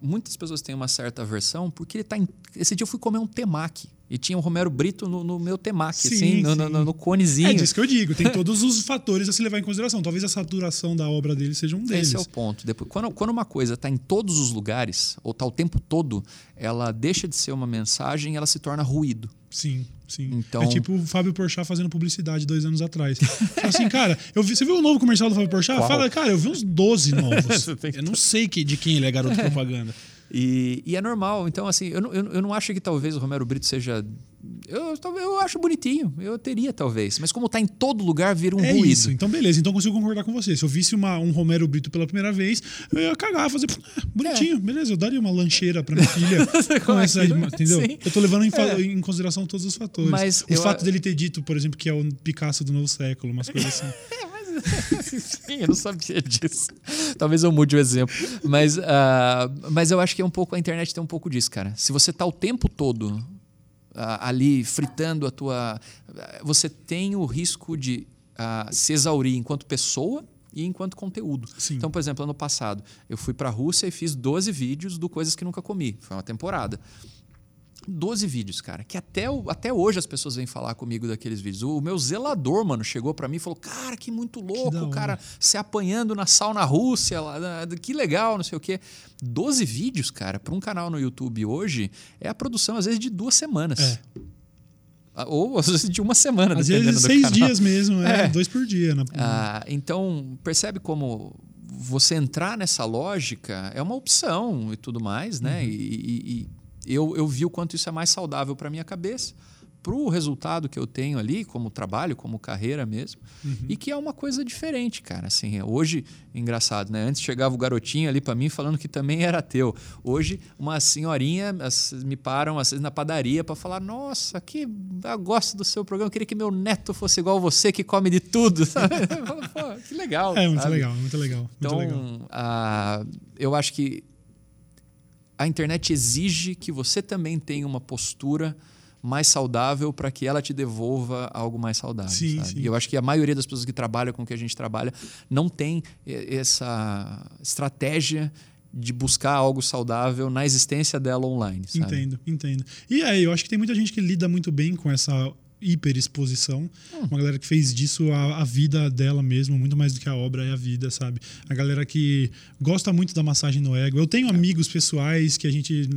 Muitas pessoas têm uma certa aversão, porque ele tá em. Esse dia eu fui comer um temaki. E tinha o Romero Brito no, no meu temaki, Sim, assim, no, no- sim. no- no conezinho. É disso que eu digo. Tem todos os fatores a se levar em consideração. Talvez a saturação da obra dele seja um deles. Esse é o ponto. Depois, quando, quando uma coisa está em todos os lugares, ou está o tempo todo, ela deixa de ser uma mensagem e ela se torna ruído. Sim, sim. Então- É tipo o Fábio Porchat fazendo publicidade dois anos atrás. Assim, cara, eu vi, você viu o novo comercial do Fábio Porchat? Qual? Fala, cara, eu vi uns 12 novos. Eu não sei que, de quem ele é garoto propaganda. E, e é normal. Então, assim, eu não, eu, eu não acho que talvez o Romero Brito seja. Eu, eu acho bonitinho. Eu teria, talvez. Mas como está em todo lugar, vira um é ruído. isso. Então, beleza. Então, consigo concordar com você. Se eu visse uma, um Romero Brito pela primeira vez, eu ia cagar, fazer. "Ah, bonitinho, beleza. Eu daria uma lancheira pra minha filha. com essa, entendeu? Sim. Eu tô levando em, É. em consideração todos os fatores. Mas o eu- fato dele ter dito, por exemplo, que é o Picasso do novo século, umas coisas assim. Sim, eu não sabia disso. Talvez eu mude o exemplo. Mas, ah, mas eu acho que é um pouco. A internet tem um pouco disso, cara. Se você tá o tempo todo ah, ali fritando a tua. Você tem o risco de ah, se exaurir enquanto pessoa e enquanto conteúdo. Sim. Então, por exemplo, ano passado, eu fui para a Rússia e fiz 12 vídeos do Coisas que Nunca Comi. Foi uma temporada. 12 vídeos, cara, que até, até hoje as pessoas vêm falar comigo daqueles vídeos. O, meu zelador, mano, chegou pra mim e falou: Cara, que muito louco, hora. cara se apanhando na sauna Rússia, lá, que legal, não sei o quê. 12 vídeos, cara, pra um canal no YouTube hoje é a produção, às vezes, de duas semanas. É. Ou às vezes de uma semana, Às dependendo vezes, do seis canal. dias mesmo, é, É. dois por dia. Na... Ah, então, percebe como você entrar nessa lógica é uma opção e tudo mais, né? Uhum. E- e eu, eu vi o quanto isso é mais saudável para minha cabeça, para o resultado que eu tenho ali, como trabalho, como carreira mesmo, Uhum. e que é uma coisa diferente, cara. Assim, hoje, engraçado, né? Antes chegava o garotinho ali para mim falando que também era teu. Hoje, uma senhorinha as- me param às vezes na padaria para falar: Nossa, que eu gosto do seu programa, eu queria que meu neto fosse igual você, que come de tudo. Falo, que legal. É muito sabe? legal, muito legal. Muito Então, legal. ah, eu acho que a internet exige que você também tenha uma postura mais saudável para que ela te devolva algo mais saudável. Sim, sim. E eu acho que a maioria das pessoas que trabalham com o que a gente trabalha não tem eh, essa estratégia de buscar algo saudável na existência dela online. Sabe? Entendo, entendo. E aí, eu acho que tem muita gente que lida muito bem com essa hiperexposição. Hum. Uma galera que fez disso a, a, vida dela mesmo, muito mais do que a obra é a vida, sabe? A galera que gosta muito da massagem no ego. Eu tenho é. amigos pessoais que a gente,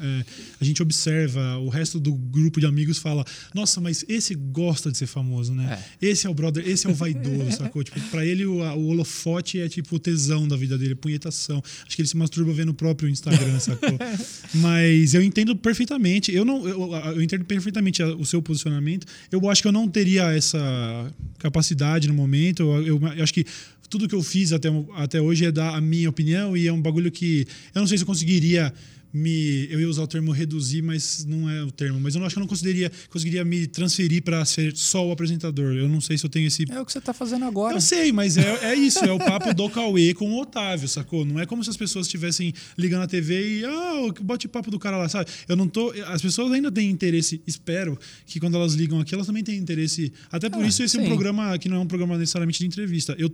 é, a gente observa, o resto do grupo de amigos fala: Nossa, mas esse gosta de ser famoso, né? É. Esse é o brother, esse é o vaidoso, sacou? Tipo, pra ele o, o holofote é tipo o tesão da vida dele, punhetação. Acho que ele se masturba vendo o próprio Instagram, sacou? mas eu entendo perfeitamente, eu não eu, eu entendo perfeitamente o seu posicionamento eu acho que eu não teria essa capacidade no momento. Eu, eu, eu acho que tudo que eu fiz até, até hoje é dar a minha opinião e é um bagulho que eu não sei se eu conseguiria me. Eu ia usar o termo reduzir, mas não é o termo. Mas eu não acho que eu não conseguiria, conseguiria me transferir para ser só o apresentador. Eu não sei se eu tenho esse. É o que você está fazendo agora. Eu sei, mas é, é isso. É o papo do Cauê com o Otávio, sacou? Não é como se as pessoas estivessem ligando a TV e. Ah, bote papo do cara lá, sabe? Eu não tô. As pessoas ainda têm interesse, espero que quando elas ligam aqui, elas também têm interesse. Até por ah, isso esse sim. é um programa que não é um programa necessariamente de entrevista. Eu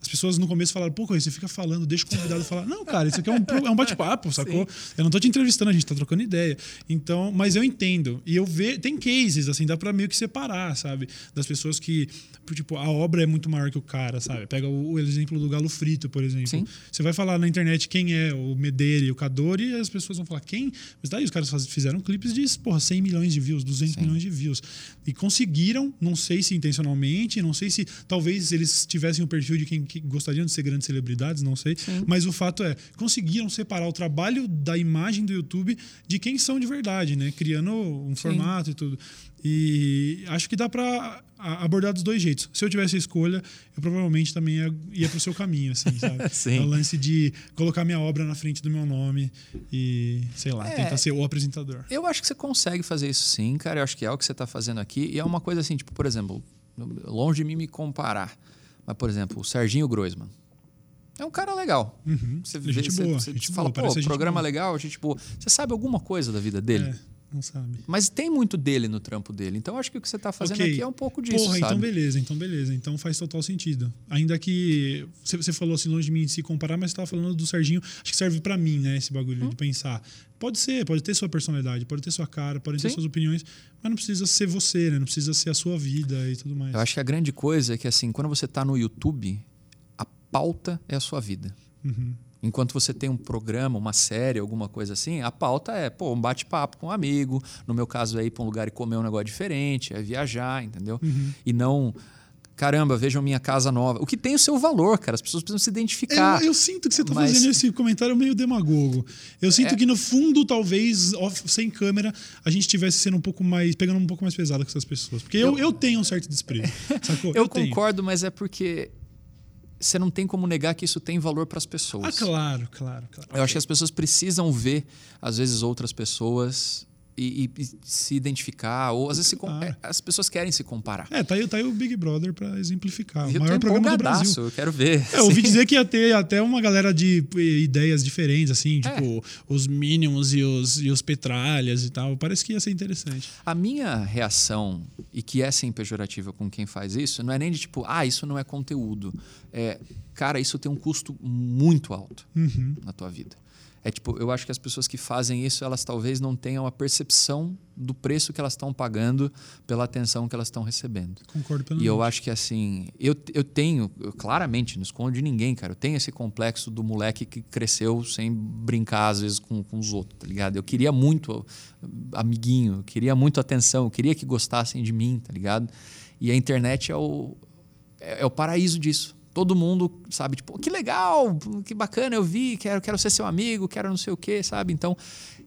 as pessoas no começo falaram, pô, você fica falando, deixa o convidado falar. Não, cara, isso aqui é um, é um bate-papo, sacou? Sim. Eu não tô te entrevistando, a gente tá trocando ideia. Então, mas eu entendo. E eu vejo, tem cases, assim, dá pra meio que separar, sabe? Das pessoas que, tipo, a obra é muito maior que o cara, sabe? Pega o, o exemplo do Galo Frito, por exemplo. Sim. Você vai falar na internet quem é o Medeira o Cadore e as pessoas vão falar quem? Mas daí os caras fizeram clipes de, porra, 100 milhões de views, 200 Sim. milhões de views. E conseguiram, não sei se intencionalmente, não sei se talvez eles tivessem o perfil de quem que gostariam de ser grandes celebridades, não sei. Sim. Mas o fato é, conseguiram separar o trabalho da imagem do YouTube de quem são de verdade, né? Criando um Sim. formato e tudo. E acho que dá para abordar dos dois jeitos. Se eu tivesse a escolha, eu provavelmente também ia, ia para o seu caminho, assim, sabe? Sim. É o lance de colocar minha obra na frente do meu nome e, sei lá, é, tentar ser o apresentador. Eu acho que você consegue fazer isso sim, cara. Eu acho que é o que você está fazendo aqui. E é uma coisa assim, tipo, por exemplo, longe de mim me comparar. Mas, por exemplo, o Serginho Groisman. É um cara legal. Uhum. Você, gente você, boa, você gente fala, boa, pô, programa boa. legal, gente boa. Você sabe alguma coisa da vida dele? É, não sabe. Mas tem muito dele no trampo dele. Então acho que o que você está fazendo okay. aqui é um pouco disso. Porra, então sabe? então beleza, então beleza. Então faz total sentido. Ainda que você falou assim, longe de mim de se comparar, mas você estava falando do Serginho. Acho que serve para mim, né? Esse bagulho hum. de pensar. Pode ser, pode ter sua personalidade, pode ter sua cara, pode ter Sim. suas opiniões, mas não precisa ser você, né? Não precisa ser a sua vida e tudo mais. Eu acho que a grande coisa é que, assim, quando você está no YouTube, pauta é a sua vida. Uhum. Enquanto você tem um programa, uma série, alguma coisa assim, a pauta é pô, um bate-papo com um amigo. No meu caso, é ir para um lugar e comer um negócio diferente, é viajar, entendeu? Uhum. E não caramba, vejam minha casa nova. O que tem o seu valor, cara. As pessoas precisam se identificar. Eu, eu sinto que você está mas... fazendo esse comentário meio demagogo. Eu sinto é... que, no fundo, talvez, off, sem câmera, a gente estivesse sendo um pouco mais. pegando um pouco mais pesado com essas pessoas. Porque eu, eu, eu tenho um certo desprezo. eu, eu concordo, mas é porque você não tem como negar que isso tem valor para as pessoas. Ah, claro, claro, claro. Eu acho que as pessoas precisam ver, às vezes, outras pessoas e, e, se identificar, ou às vezes ah. é, as pessoas querem se comparar. É, tá aí, tá aí o Big Brother para exemplificar. Eu o maior programa do Brasil. Eu quero ver. É, eu ouvi dizer que ia ter até uma galera de ideias diferentes, assim, é. tipo os Minions e os, e os Petralhas e tal. Parece que ia ser interessante. A minha reação, e que é sem pejorativa com quem faz isso, não é nem de tipo, ah, isso não é conteúdo. É, cara, isso tem um custo muito alto uhum. na tua vida. É tipo, eu acho que as pessoas que fazem isso, elas talvez não tenham a percepção do preço que elas estão pagando pela atenção que elas estão recebendo. Concordo plenamente. E eu acho que assim, eu, eu tenho, eu, claramente, não escondo de ninguém, cara. Eu tenho esse complexo do moleque que cresceu sem brincar, às vezes, com, com os outros, tá ligado? Eu queria muito amiguinho, eu queria muito atenção, eu queria que gostassem de mim, tá ligado? E a internet é o, é, é o paraíso disso todo mundo sabe, tipo, que legal, que bacana, eu vi, quero, quero ser seu amigo, quero não sei o quê, sabe? Então,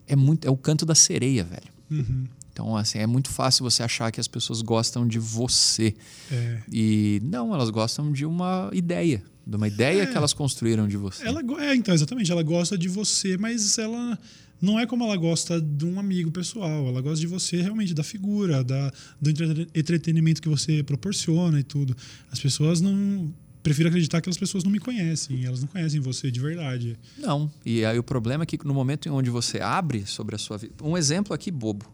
é muito é o canto da sereia, velho. Uhum. Então, assim, é muito fácil você achar que as pessoas gostam de você. É. E não, elas gostam de uma ideia, de uma ideia é. que elas construíram de você. Ela é, então, exatamente, ela gosta de você, mas ela não é como ela gosta de um amigo pessoal. Ela gosta de você realmente, da figura, da, do entretenimento que você proporciona e tudo. As pessoas não prefiro acreditar que as pessoas não me conhecem, elas não conhecem você de verdade. Não. E aí o problema é que no momento em onde você abre sobre a sua vida. Um exemplo aqui bobo.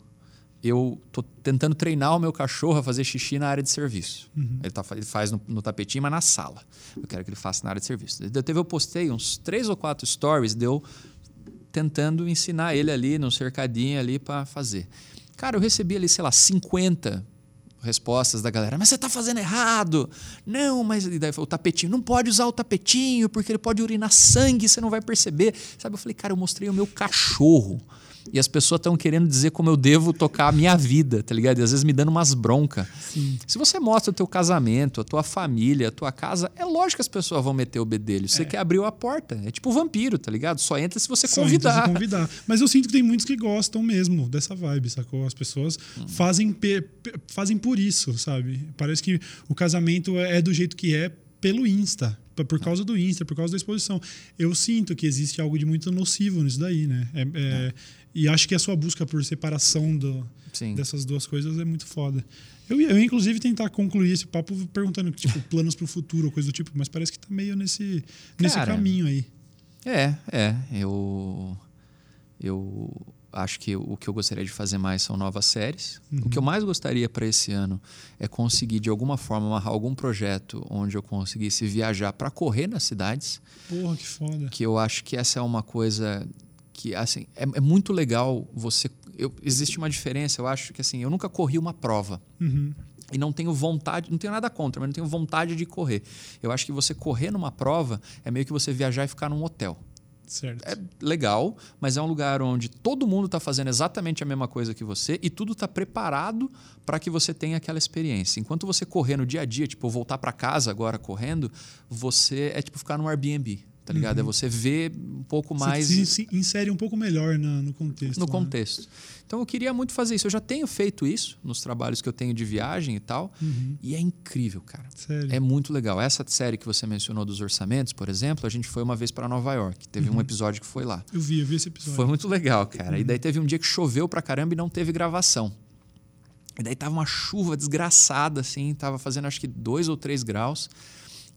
eu tô tentando treinar o meu cachorro a fazer xixi na área de serviço. Uhum. Ele, tá, ele, faz no, no, tapetinho, mas na sala. Eu quero que ele faça na área de serviço. Eu, teve, eu postei uns três ou quatro stories, deu tentando ensinar ele ali, num cercadinho ali para fazer. Cara, eu recebi ali, sei lá, 50 respostas da galera. Mas você está fazendo errado. Não, mas e daí o tapetinho. Não pode usar o tapetinho, porque ele pode urinar sangue, você não vai perceber. Sabe, eu falei, cara, eu mostrei o meu cachorro e as pessoas estão querendo dizer como eu devo tocar a minha vida, tá ligado? E às vezes me dando umas broncas. Se você mostra o teu casamento, a tua família, a tua casa, é lógico que as pessoas vão meter o bedelho. Você é. quer abrir a porta. É tipo vampiro, tá ligado? Só entra se você Só convidar. Se convidar. Mas eu sinto que tem muitos que gostam mesmo dessa vibe, sacou? As pessoas hum. fazem, fazem por isso, sabe? Parece que o casamento é do jeito que é pelo Insta, por causa do Insta, por causa da exposição. Eu sinto que existe algo de muito nocivo nisso daí, né? É, é, é. E acho que a sua busca por separação do, dessas duas coisas é muito foda. Eu ia, eu, inclusive, tentar concluir esse papo perguntando, tipo, planos para o futuro ou coisa do tipo, mas parece que está meio nesse, nesse Cara, caminho aí. É, é. Eu. Eu acho que o que eu gostaria de fazer mais são novas séries. Uhum. O que eu mais gostaria para esse ano é conseguir, de alguma forma, amarrar algum projeto onde eu conseguisse viajar para correr nas cidades. Porra, que foda. Que eu acho que essa é uma coisa que assim é, é muito legal você eu, existe uma diferença eu acho que assim eu nunca corri uma prova uhum. e não tenho vontade não tenho nada contra mas não tenho vontade de correr eu acho que você correr numa prova é meio que você viajar e ficar num hotel Certo. É legal, mas é um lugar onde todo mundo está fazendo exatamente a mesma coisa que você e tudo está preparado para que você tenha aquela experiência. Enquanto você correr no dia a dia, tipo, voltar para casa agora correndo, você é tipo ficar num Airbnb tá ligado? É uhum. É você ver um pouco mais. Você se insere um pouco melhor na, no contexto. No né? contexto. Então eu queria muito fazer isso. Eu já tenho feito isso nos trabalhos que eu tenho de viagem e tal. Uhum. E é incrível, cara. Sério? É muito legal. Essa série que você mencionou dos orçamentos, por exemplo, a gente foi uma vez para Nova York. Teve uhum. um episódio que foi lá. Eu vi, eu vi esse episódio. Foi muito legal, cara. E uhum. daí teve um dia que choveu pra caramba e não teve gravação. E daí tava uma chuva desgraçada, assim, tava fazendo acho que dois ou três graus.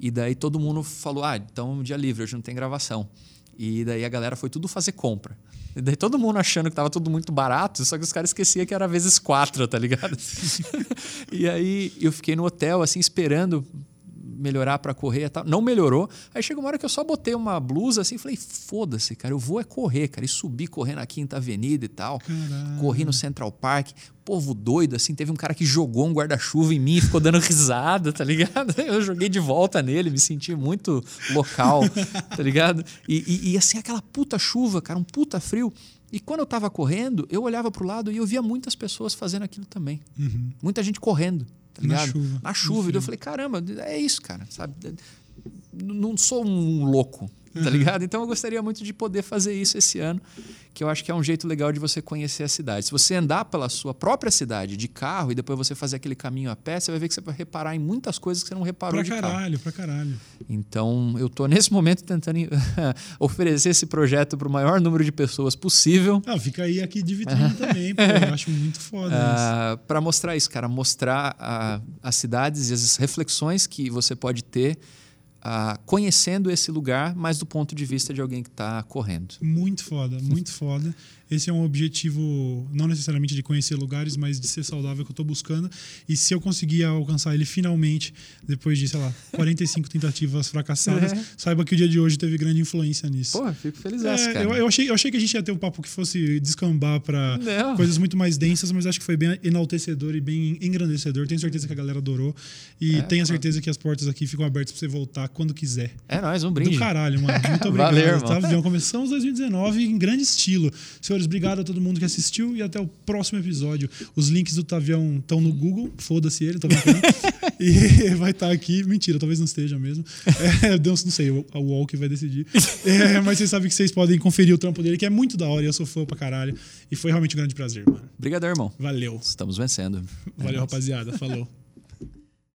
E daí todo mundo falou: ah, então um dia livre, hoje não tem gravação. E daí a galera foi tudo fazer compra. E daí todo mundo achando que tava tudo muito barato, só que os caras esqueciam que era vezes quatro, tá ligado? e aí eu fiquei no hotel, assim, esperando melhorar para correr e tal. Não melhorou. Aí chegou uma hora que eu só botei uma blusa assim e falei, foda-se, cara, eu vou é correr, cara. E subi correndo na Quinta Avenida e tal. Caralho. Corri no Central Park. Povo doido, assim. Teve um cara que jogou um guarda-chuva em mim e ficou dando risada, tá ligado? Eu joguei de volta nele, me senti muito local, tá ligado? E, e, e assim, aquela puta chuva, cara, um puta frio. E quando eu estava correndo, eu olhava para o lado e eu via muitas pessoas fazendo aquilo também. Uhum. Muita gente correndo. Tá Na chuva. Na chuva. E eu falei, caramba, é isso, cara. Sabe? Não sou um louco tá ligado? Então eu gostaria muito de poder fazer isso esse ano, que eu acho que é um jeito legal de você conhecer a cidade. Se você andar pela sua própria cidade de carro e depois você fazer aquele caminho a pé, você vai ver que você vai reparar em muitas coisas que você não reparou pra de caralho, carro. Pra caralho, Então eu tô nesse momento tentando oferecer esse projeto para o maior número de pessoas possível. Ah, fica aí aqui de vitrine também, pô, eu acho muito foda uh, Para mostrar isso, cara, mostrar uh, as cidades e as reflexões que você pode ter uh, conhecendo esse lugar, mas do ponto de vista de alguém que está correndo. Muito foda, muito foda. Esse é um objetivo, não necessariamente de conhecer lugares, mas de ser saudável que eu estou buscando. E se eu conseguir alcançar ele finalmente, depois de, sei lá, 45 tentativas fracassadas, é. saiba que o dia de hoje teve grande influência nisso. Pô, fico feliz. É, eu, eu, achei, eu achei que a gente ia ter um papo que fosse descambar para coisas muito mais densas, mas acho que foi bem enaltecedor e bem engrandecedor. Tenho certeza que a galera adorou. E é, tenho certeza que as portas aqui ficam abertas para você voltar quando quiser. É nóis, um brinde. Do caralho, mano. Muito obrigado. Valeu, tá? Começamos 2019 em grande estilo. Senhores, obrigado a todo mundo que assistiu e até o próximo episódio. Os links do Tavião estão no Google, foda-se ele, tô brincando. e vai estar tá aqui. Mentira, talvez não esteja mesmo. É, Deus, não sei, o, que vai decidir. É, mas vocês sabem que vocês podem conferir o trampo dele, que é muito da hora e eu sou fã pra caralho. E foi realmente um grande prazer, mano. Obrigado, irmão. Valeu. Estamos vencendo. Valeu, é rapaziada. Falou.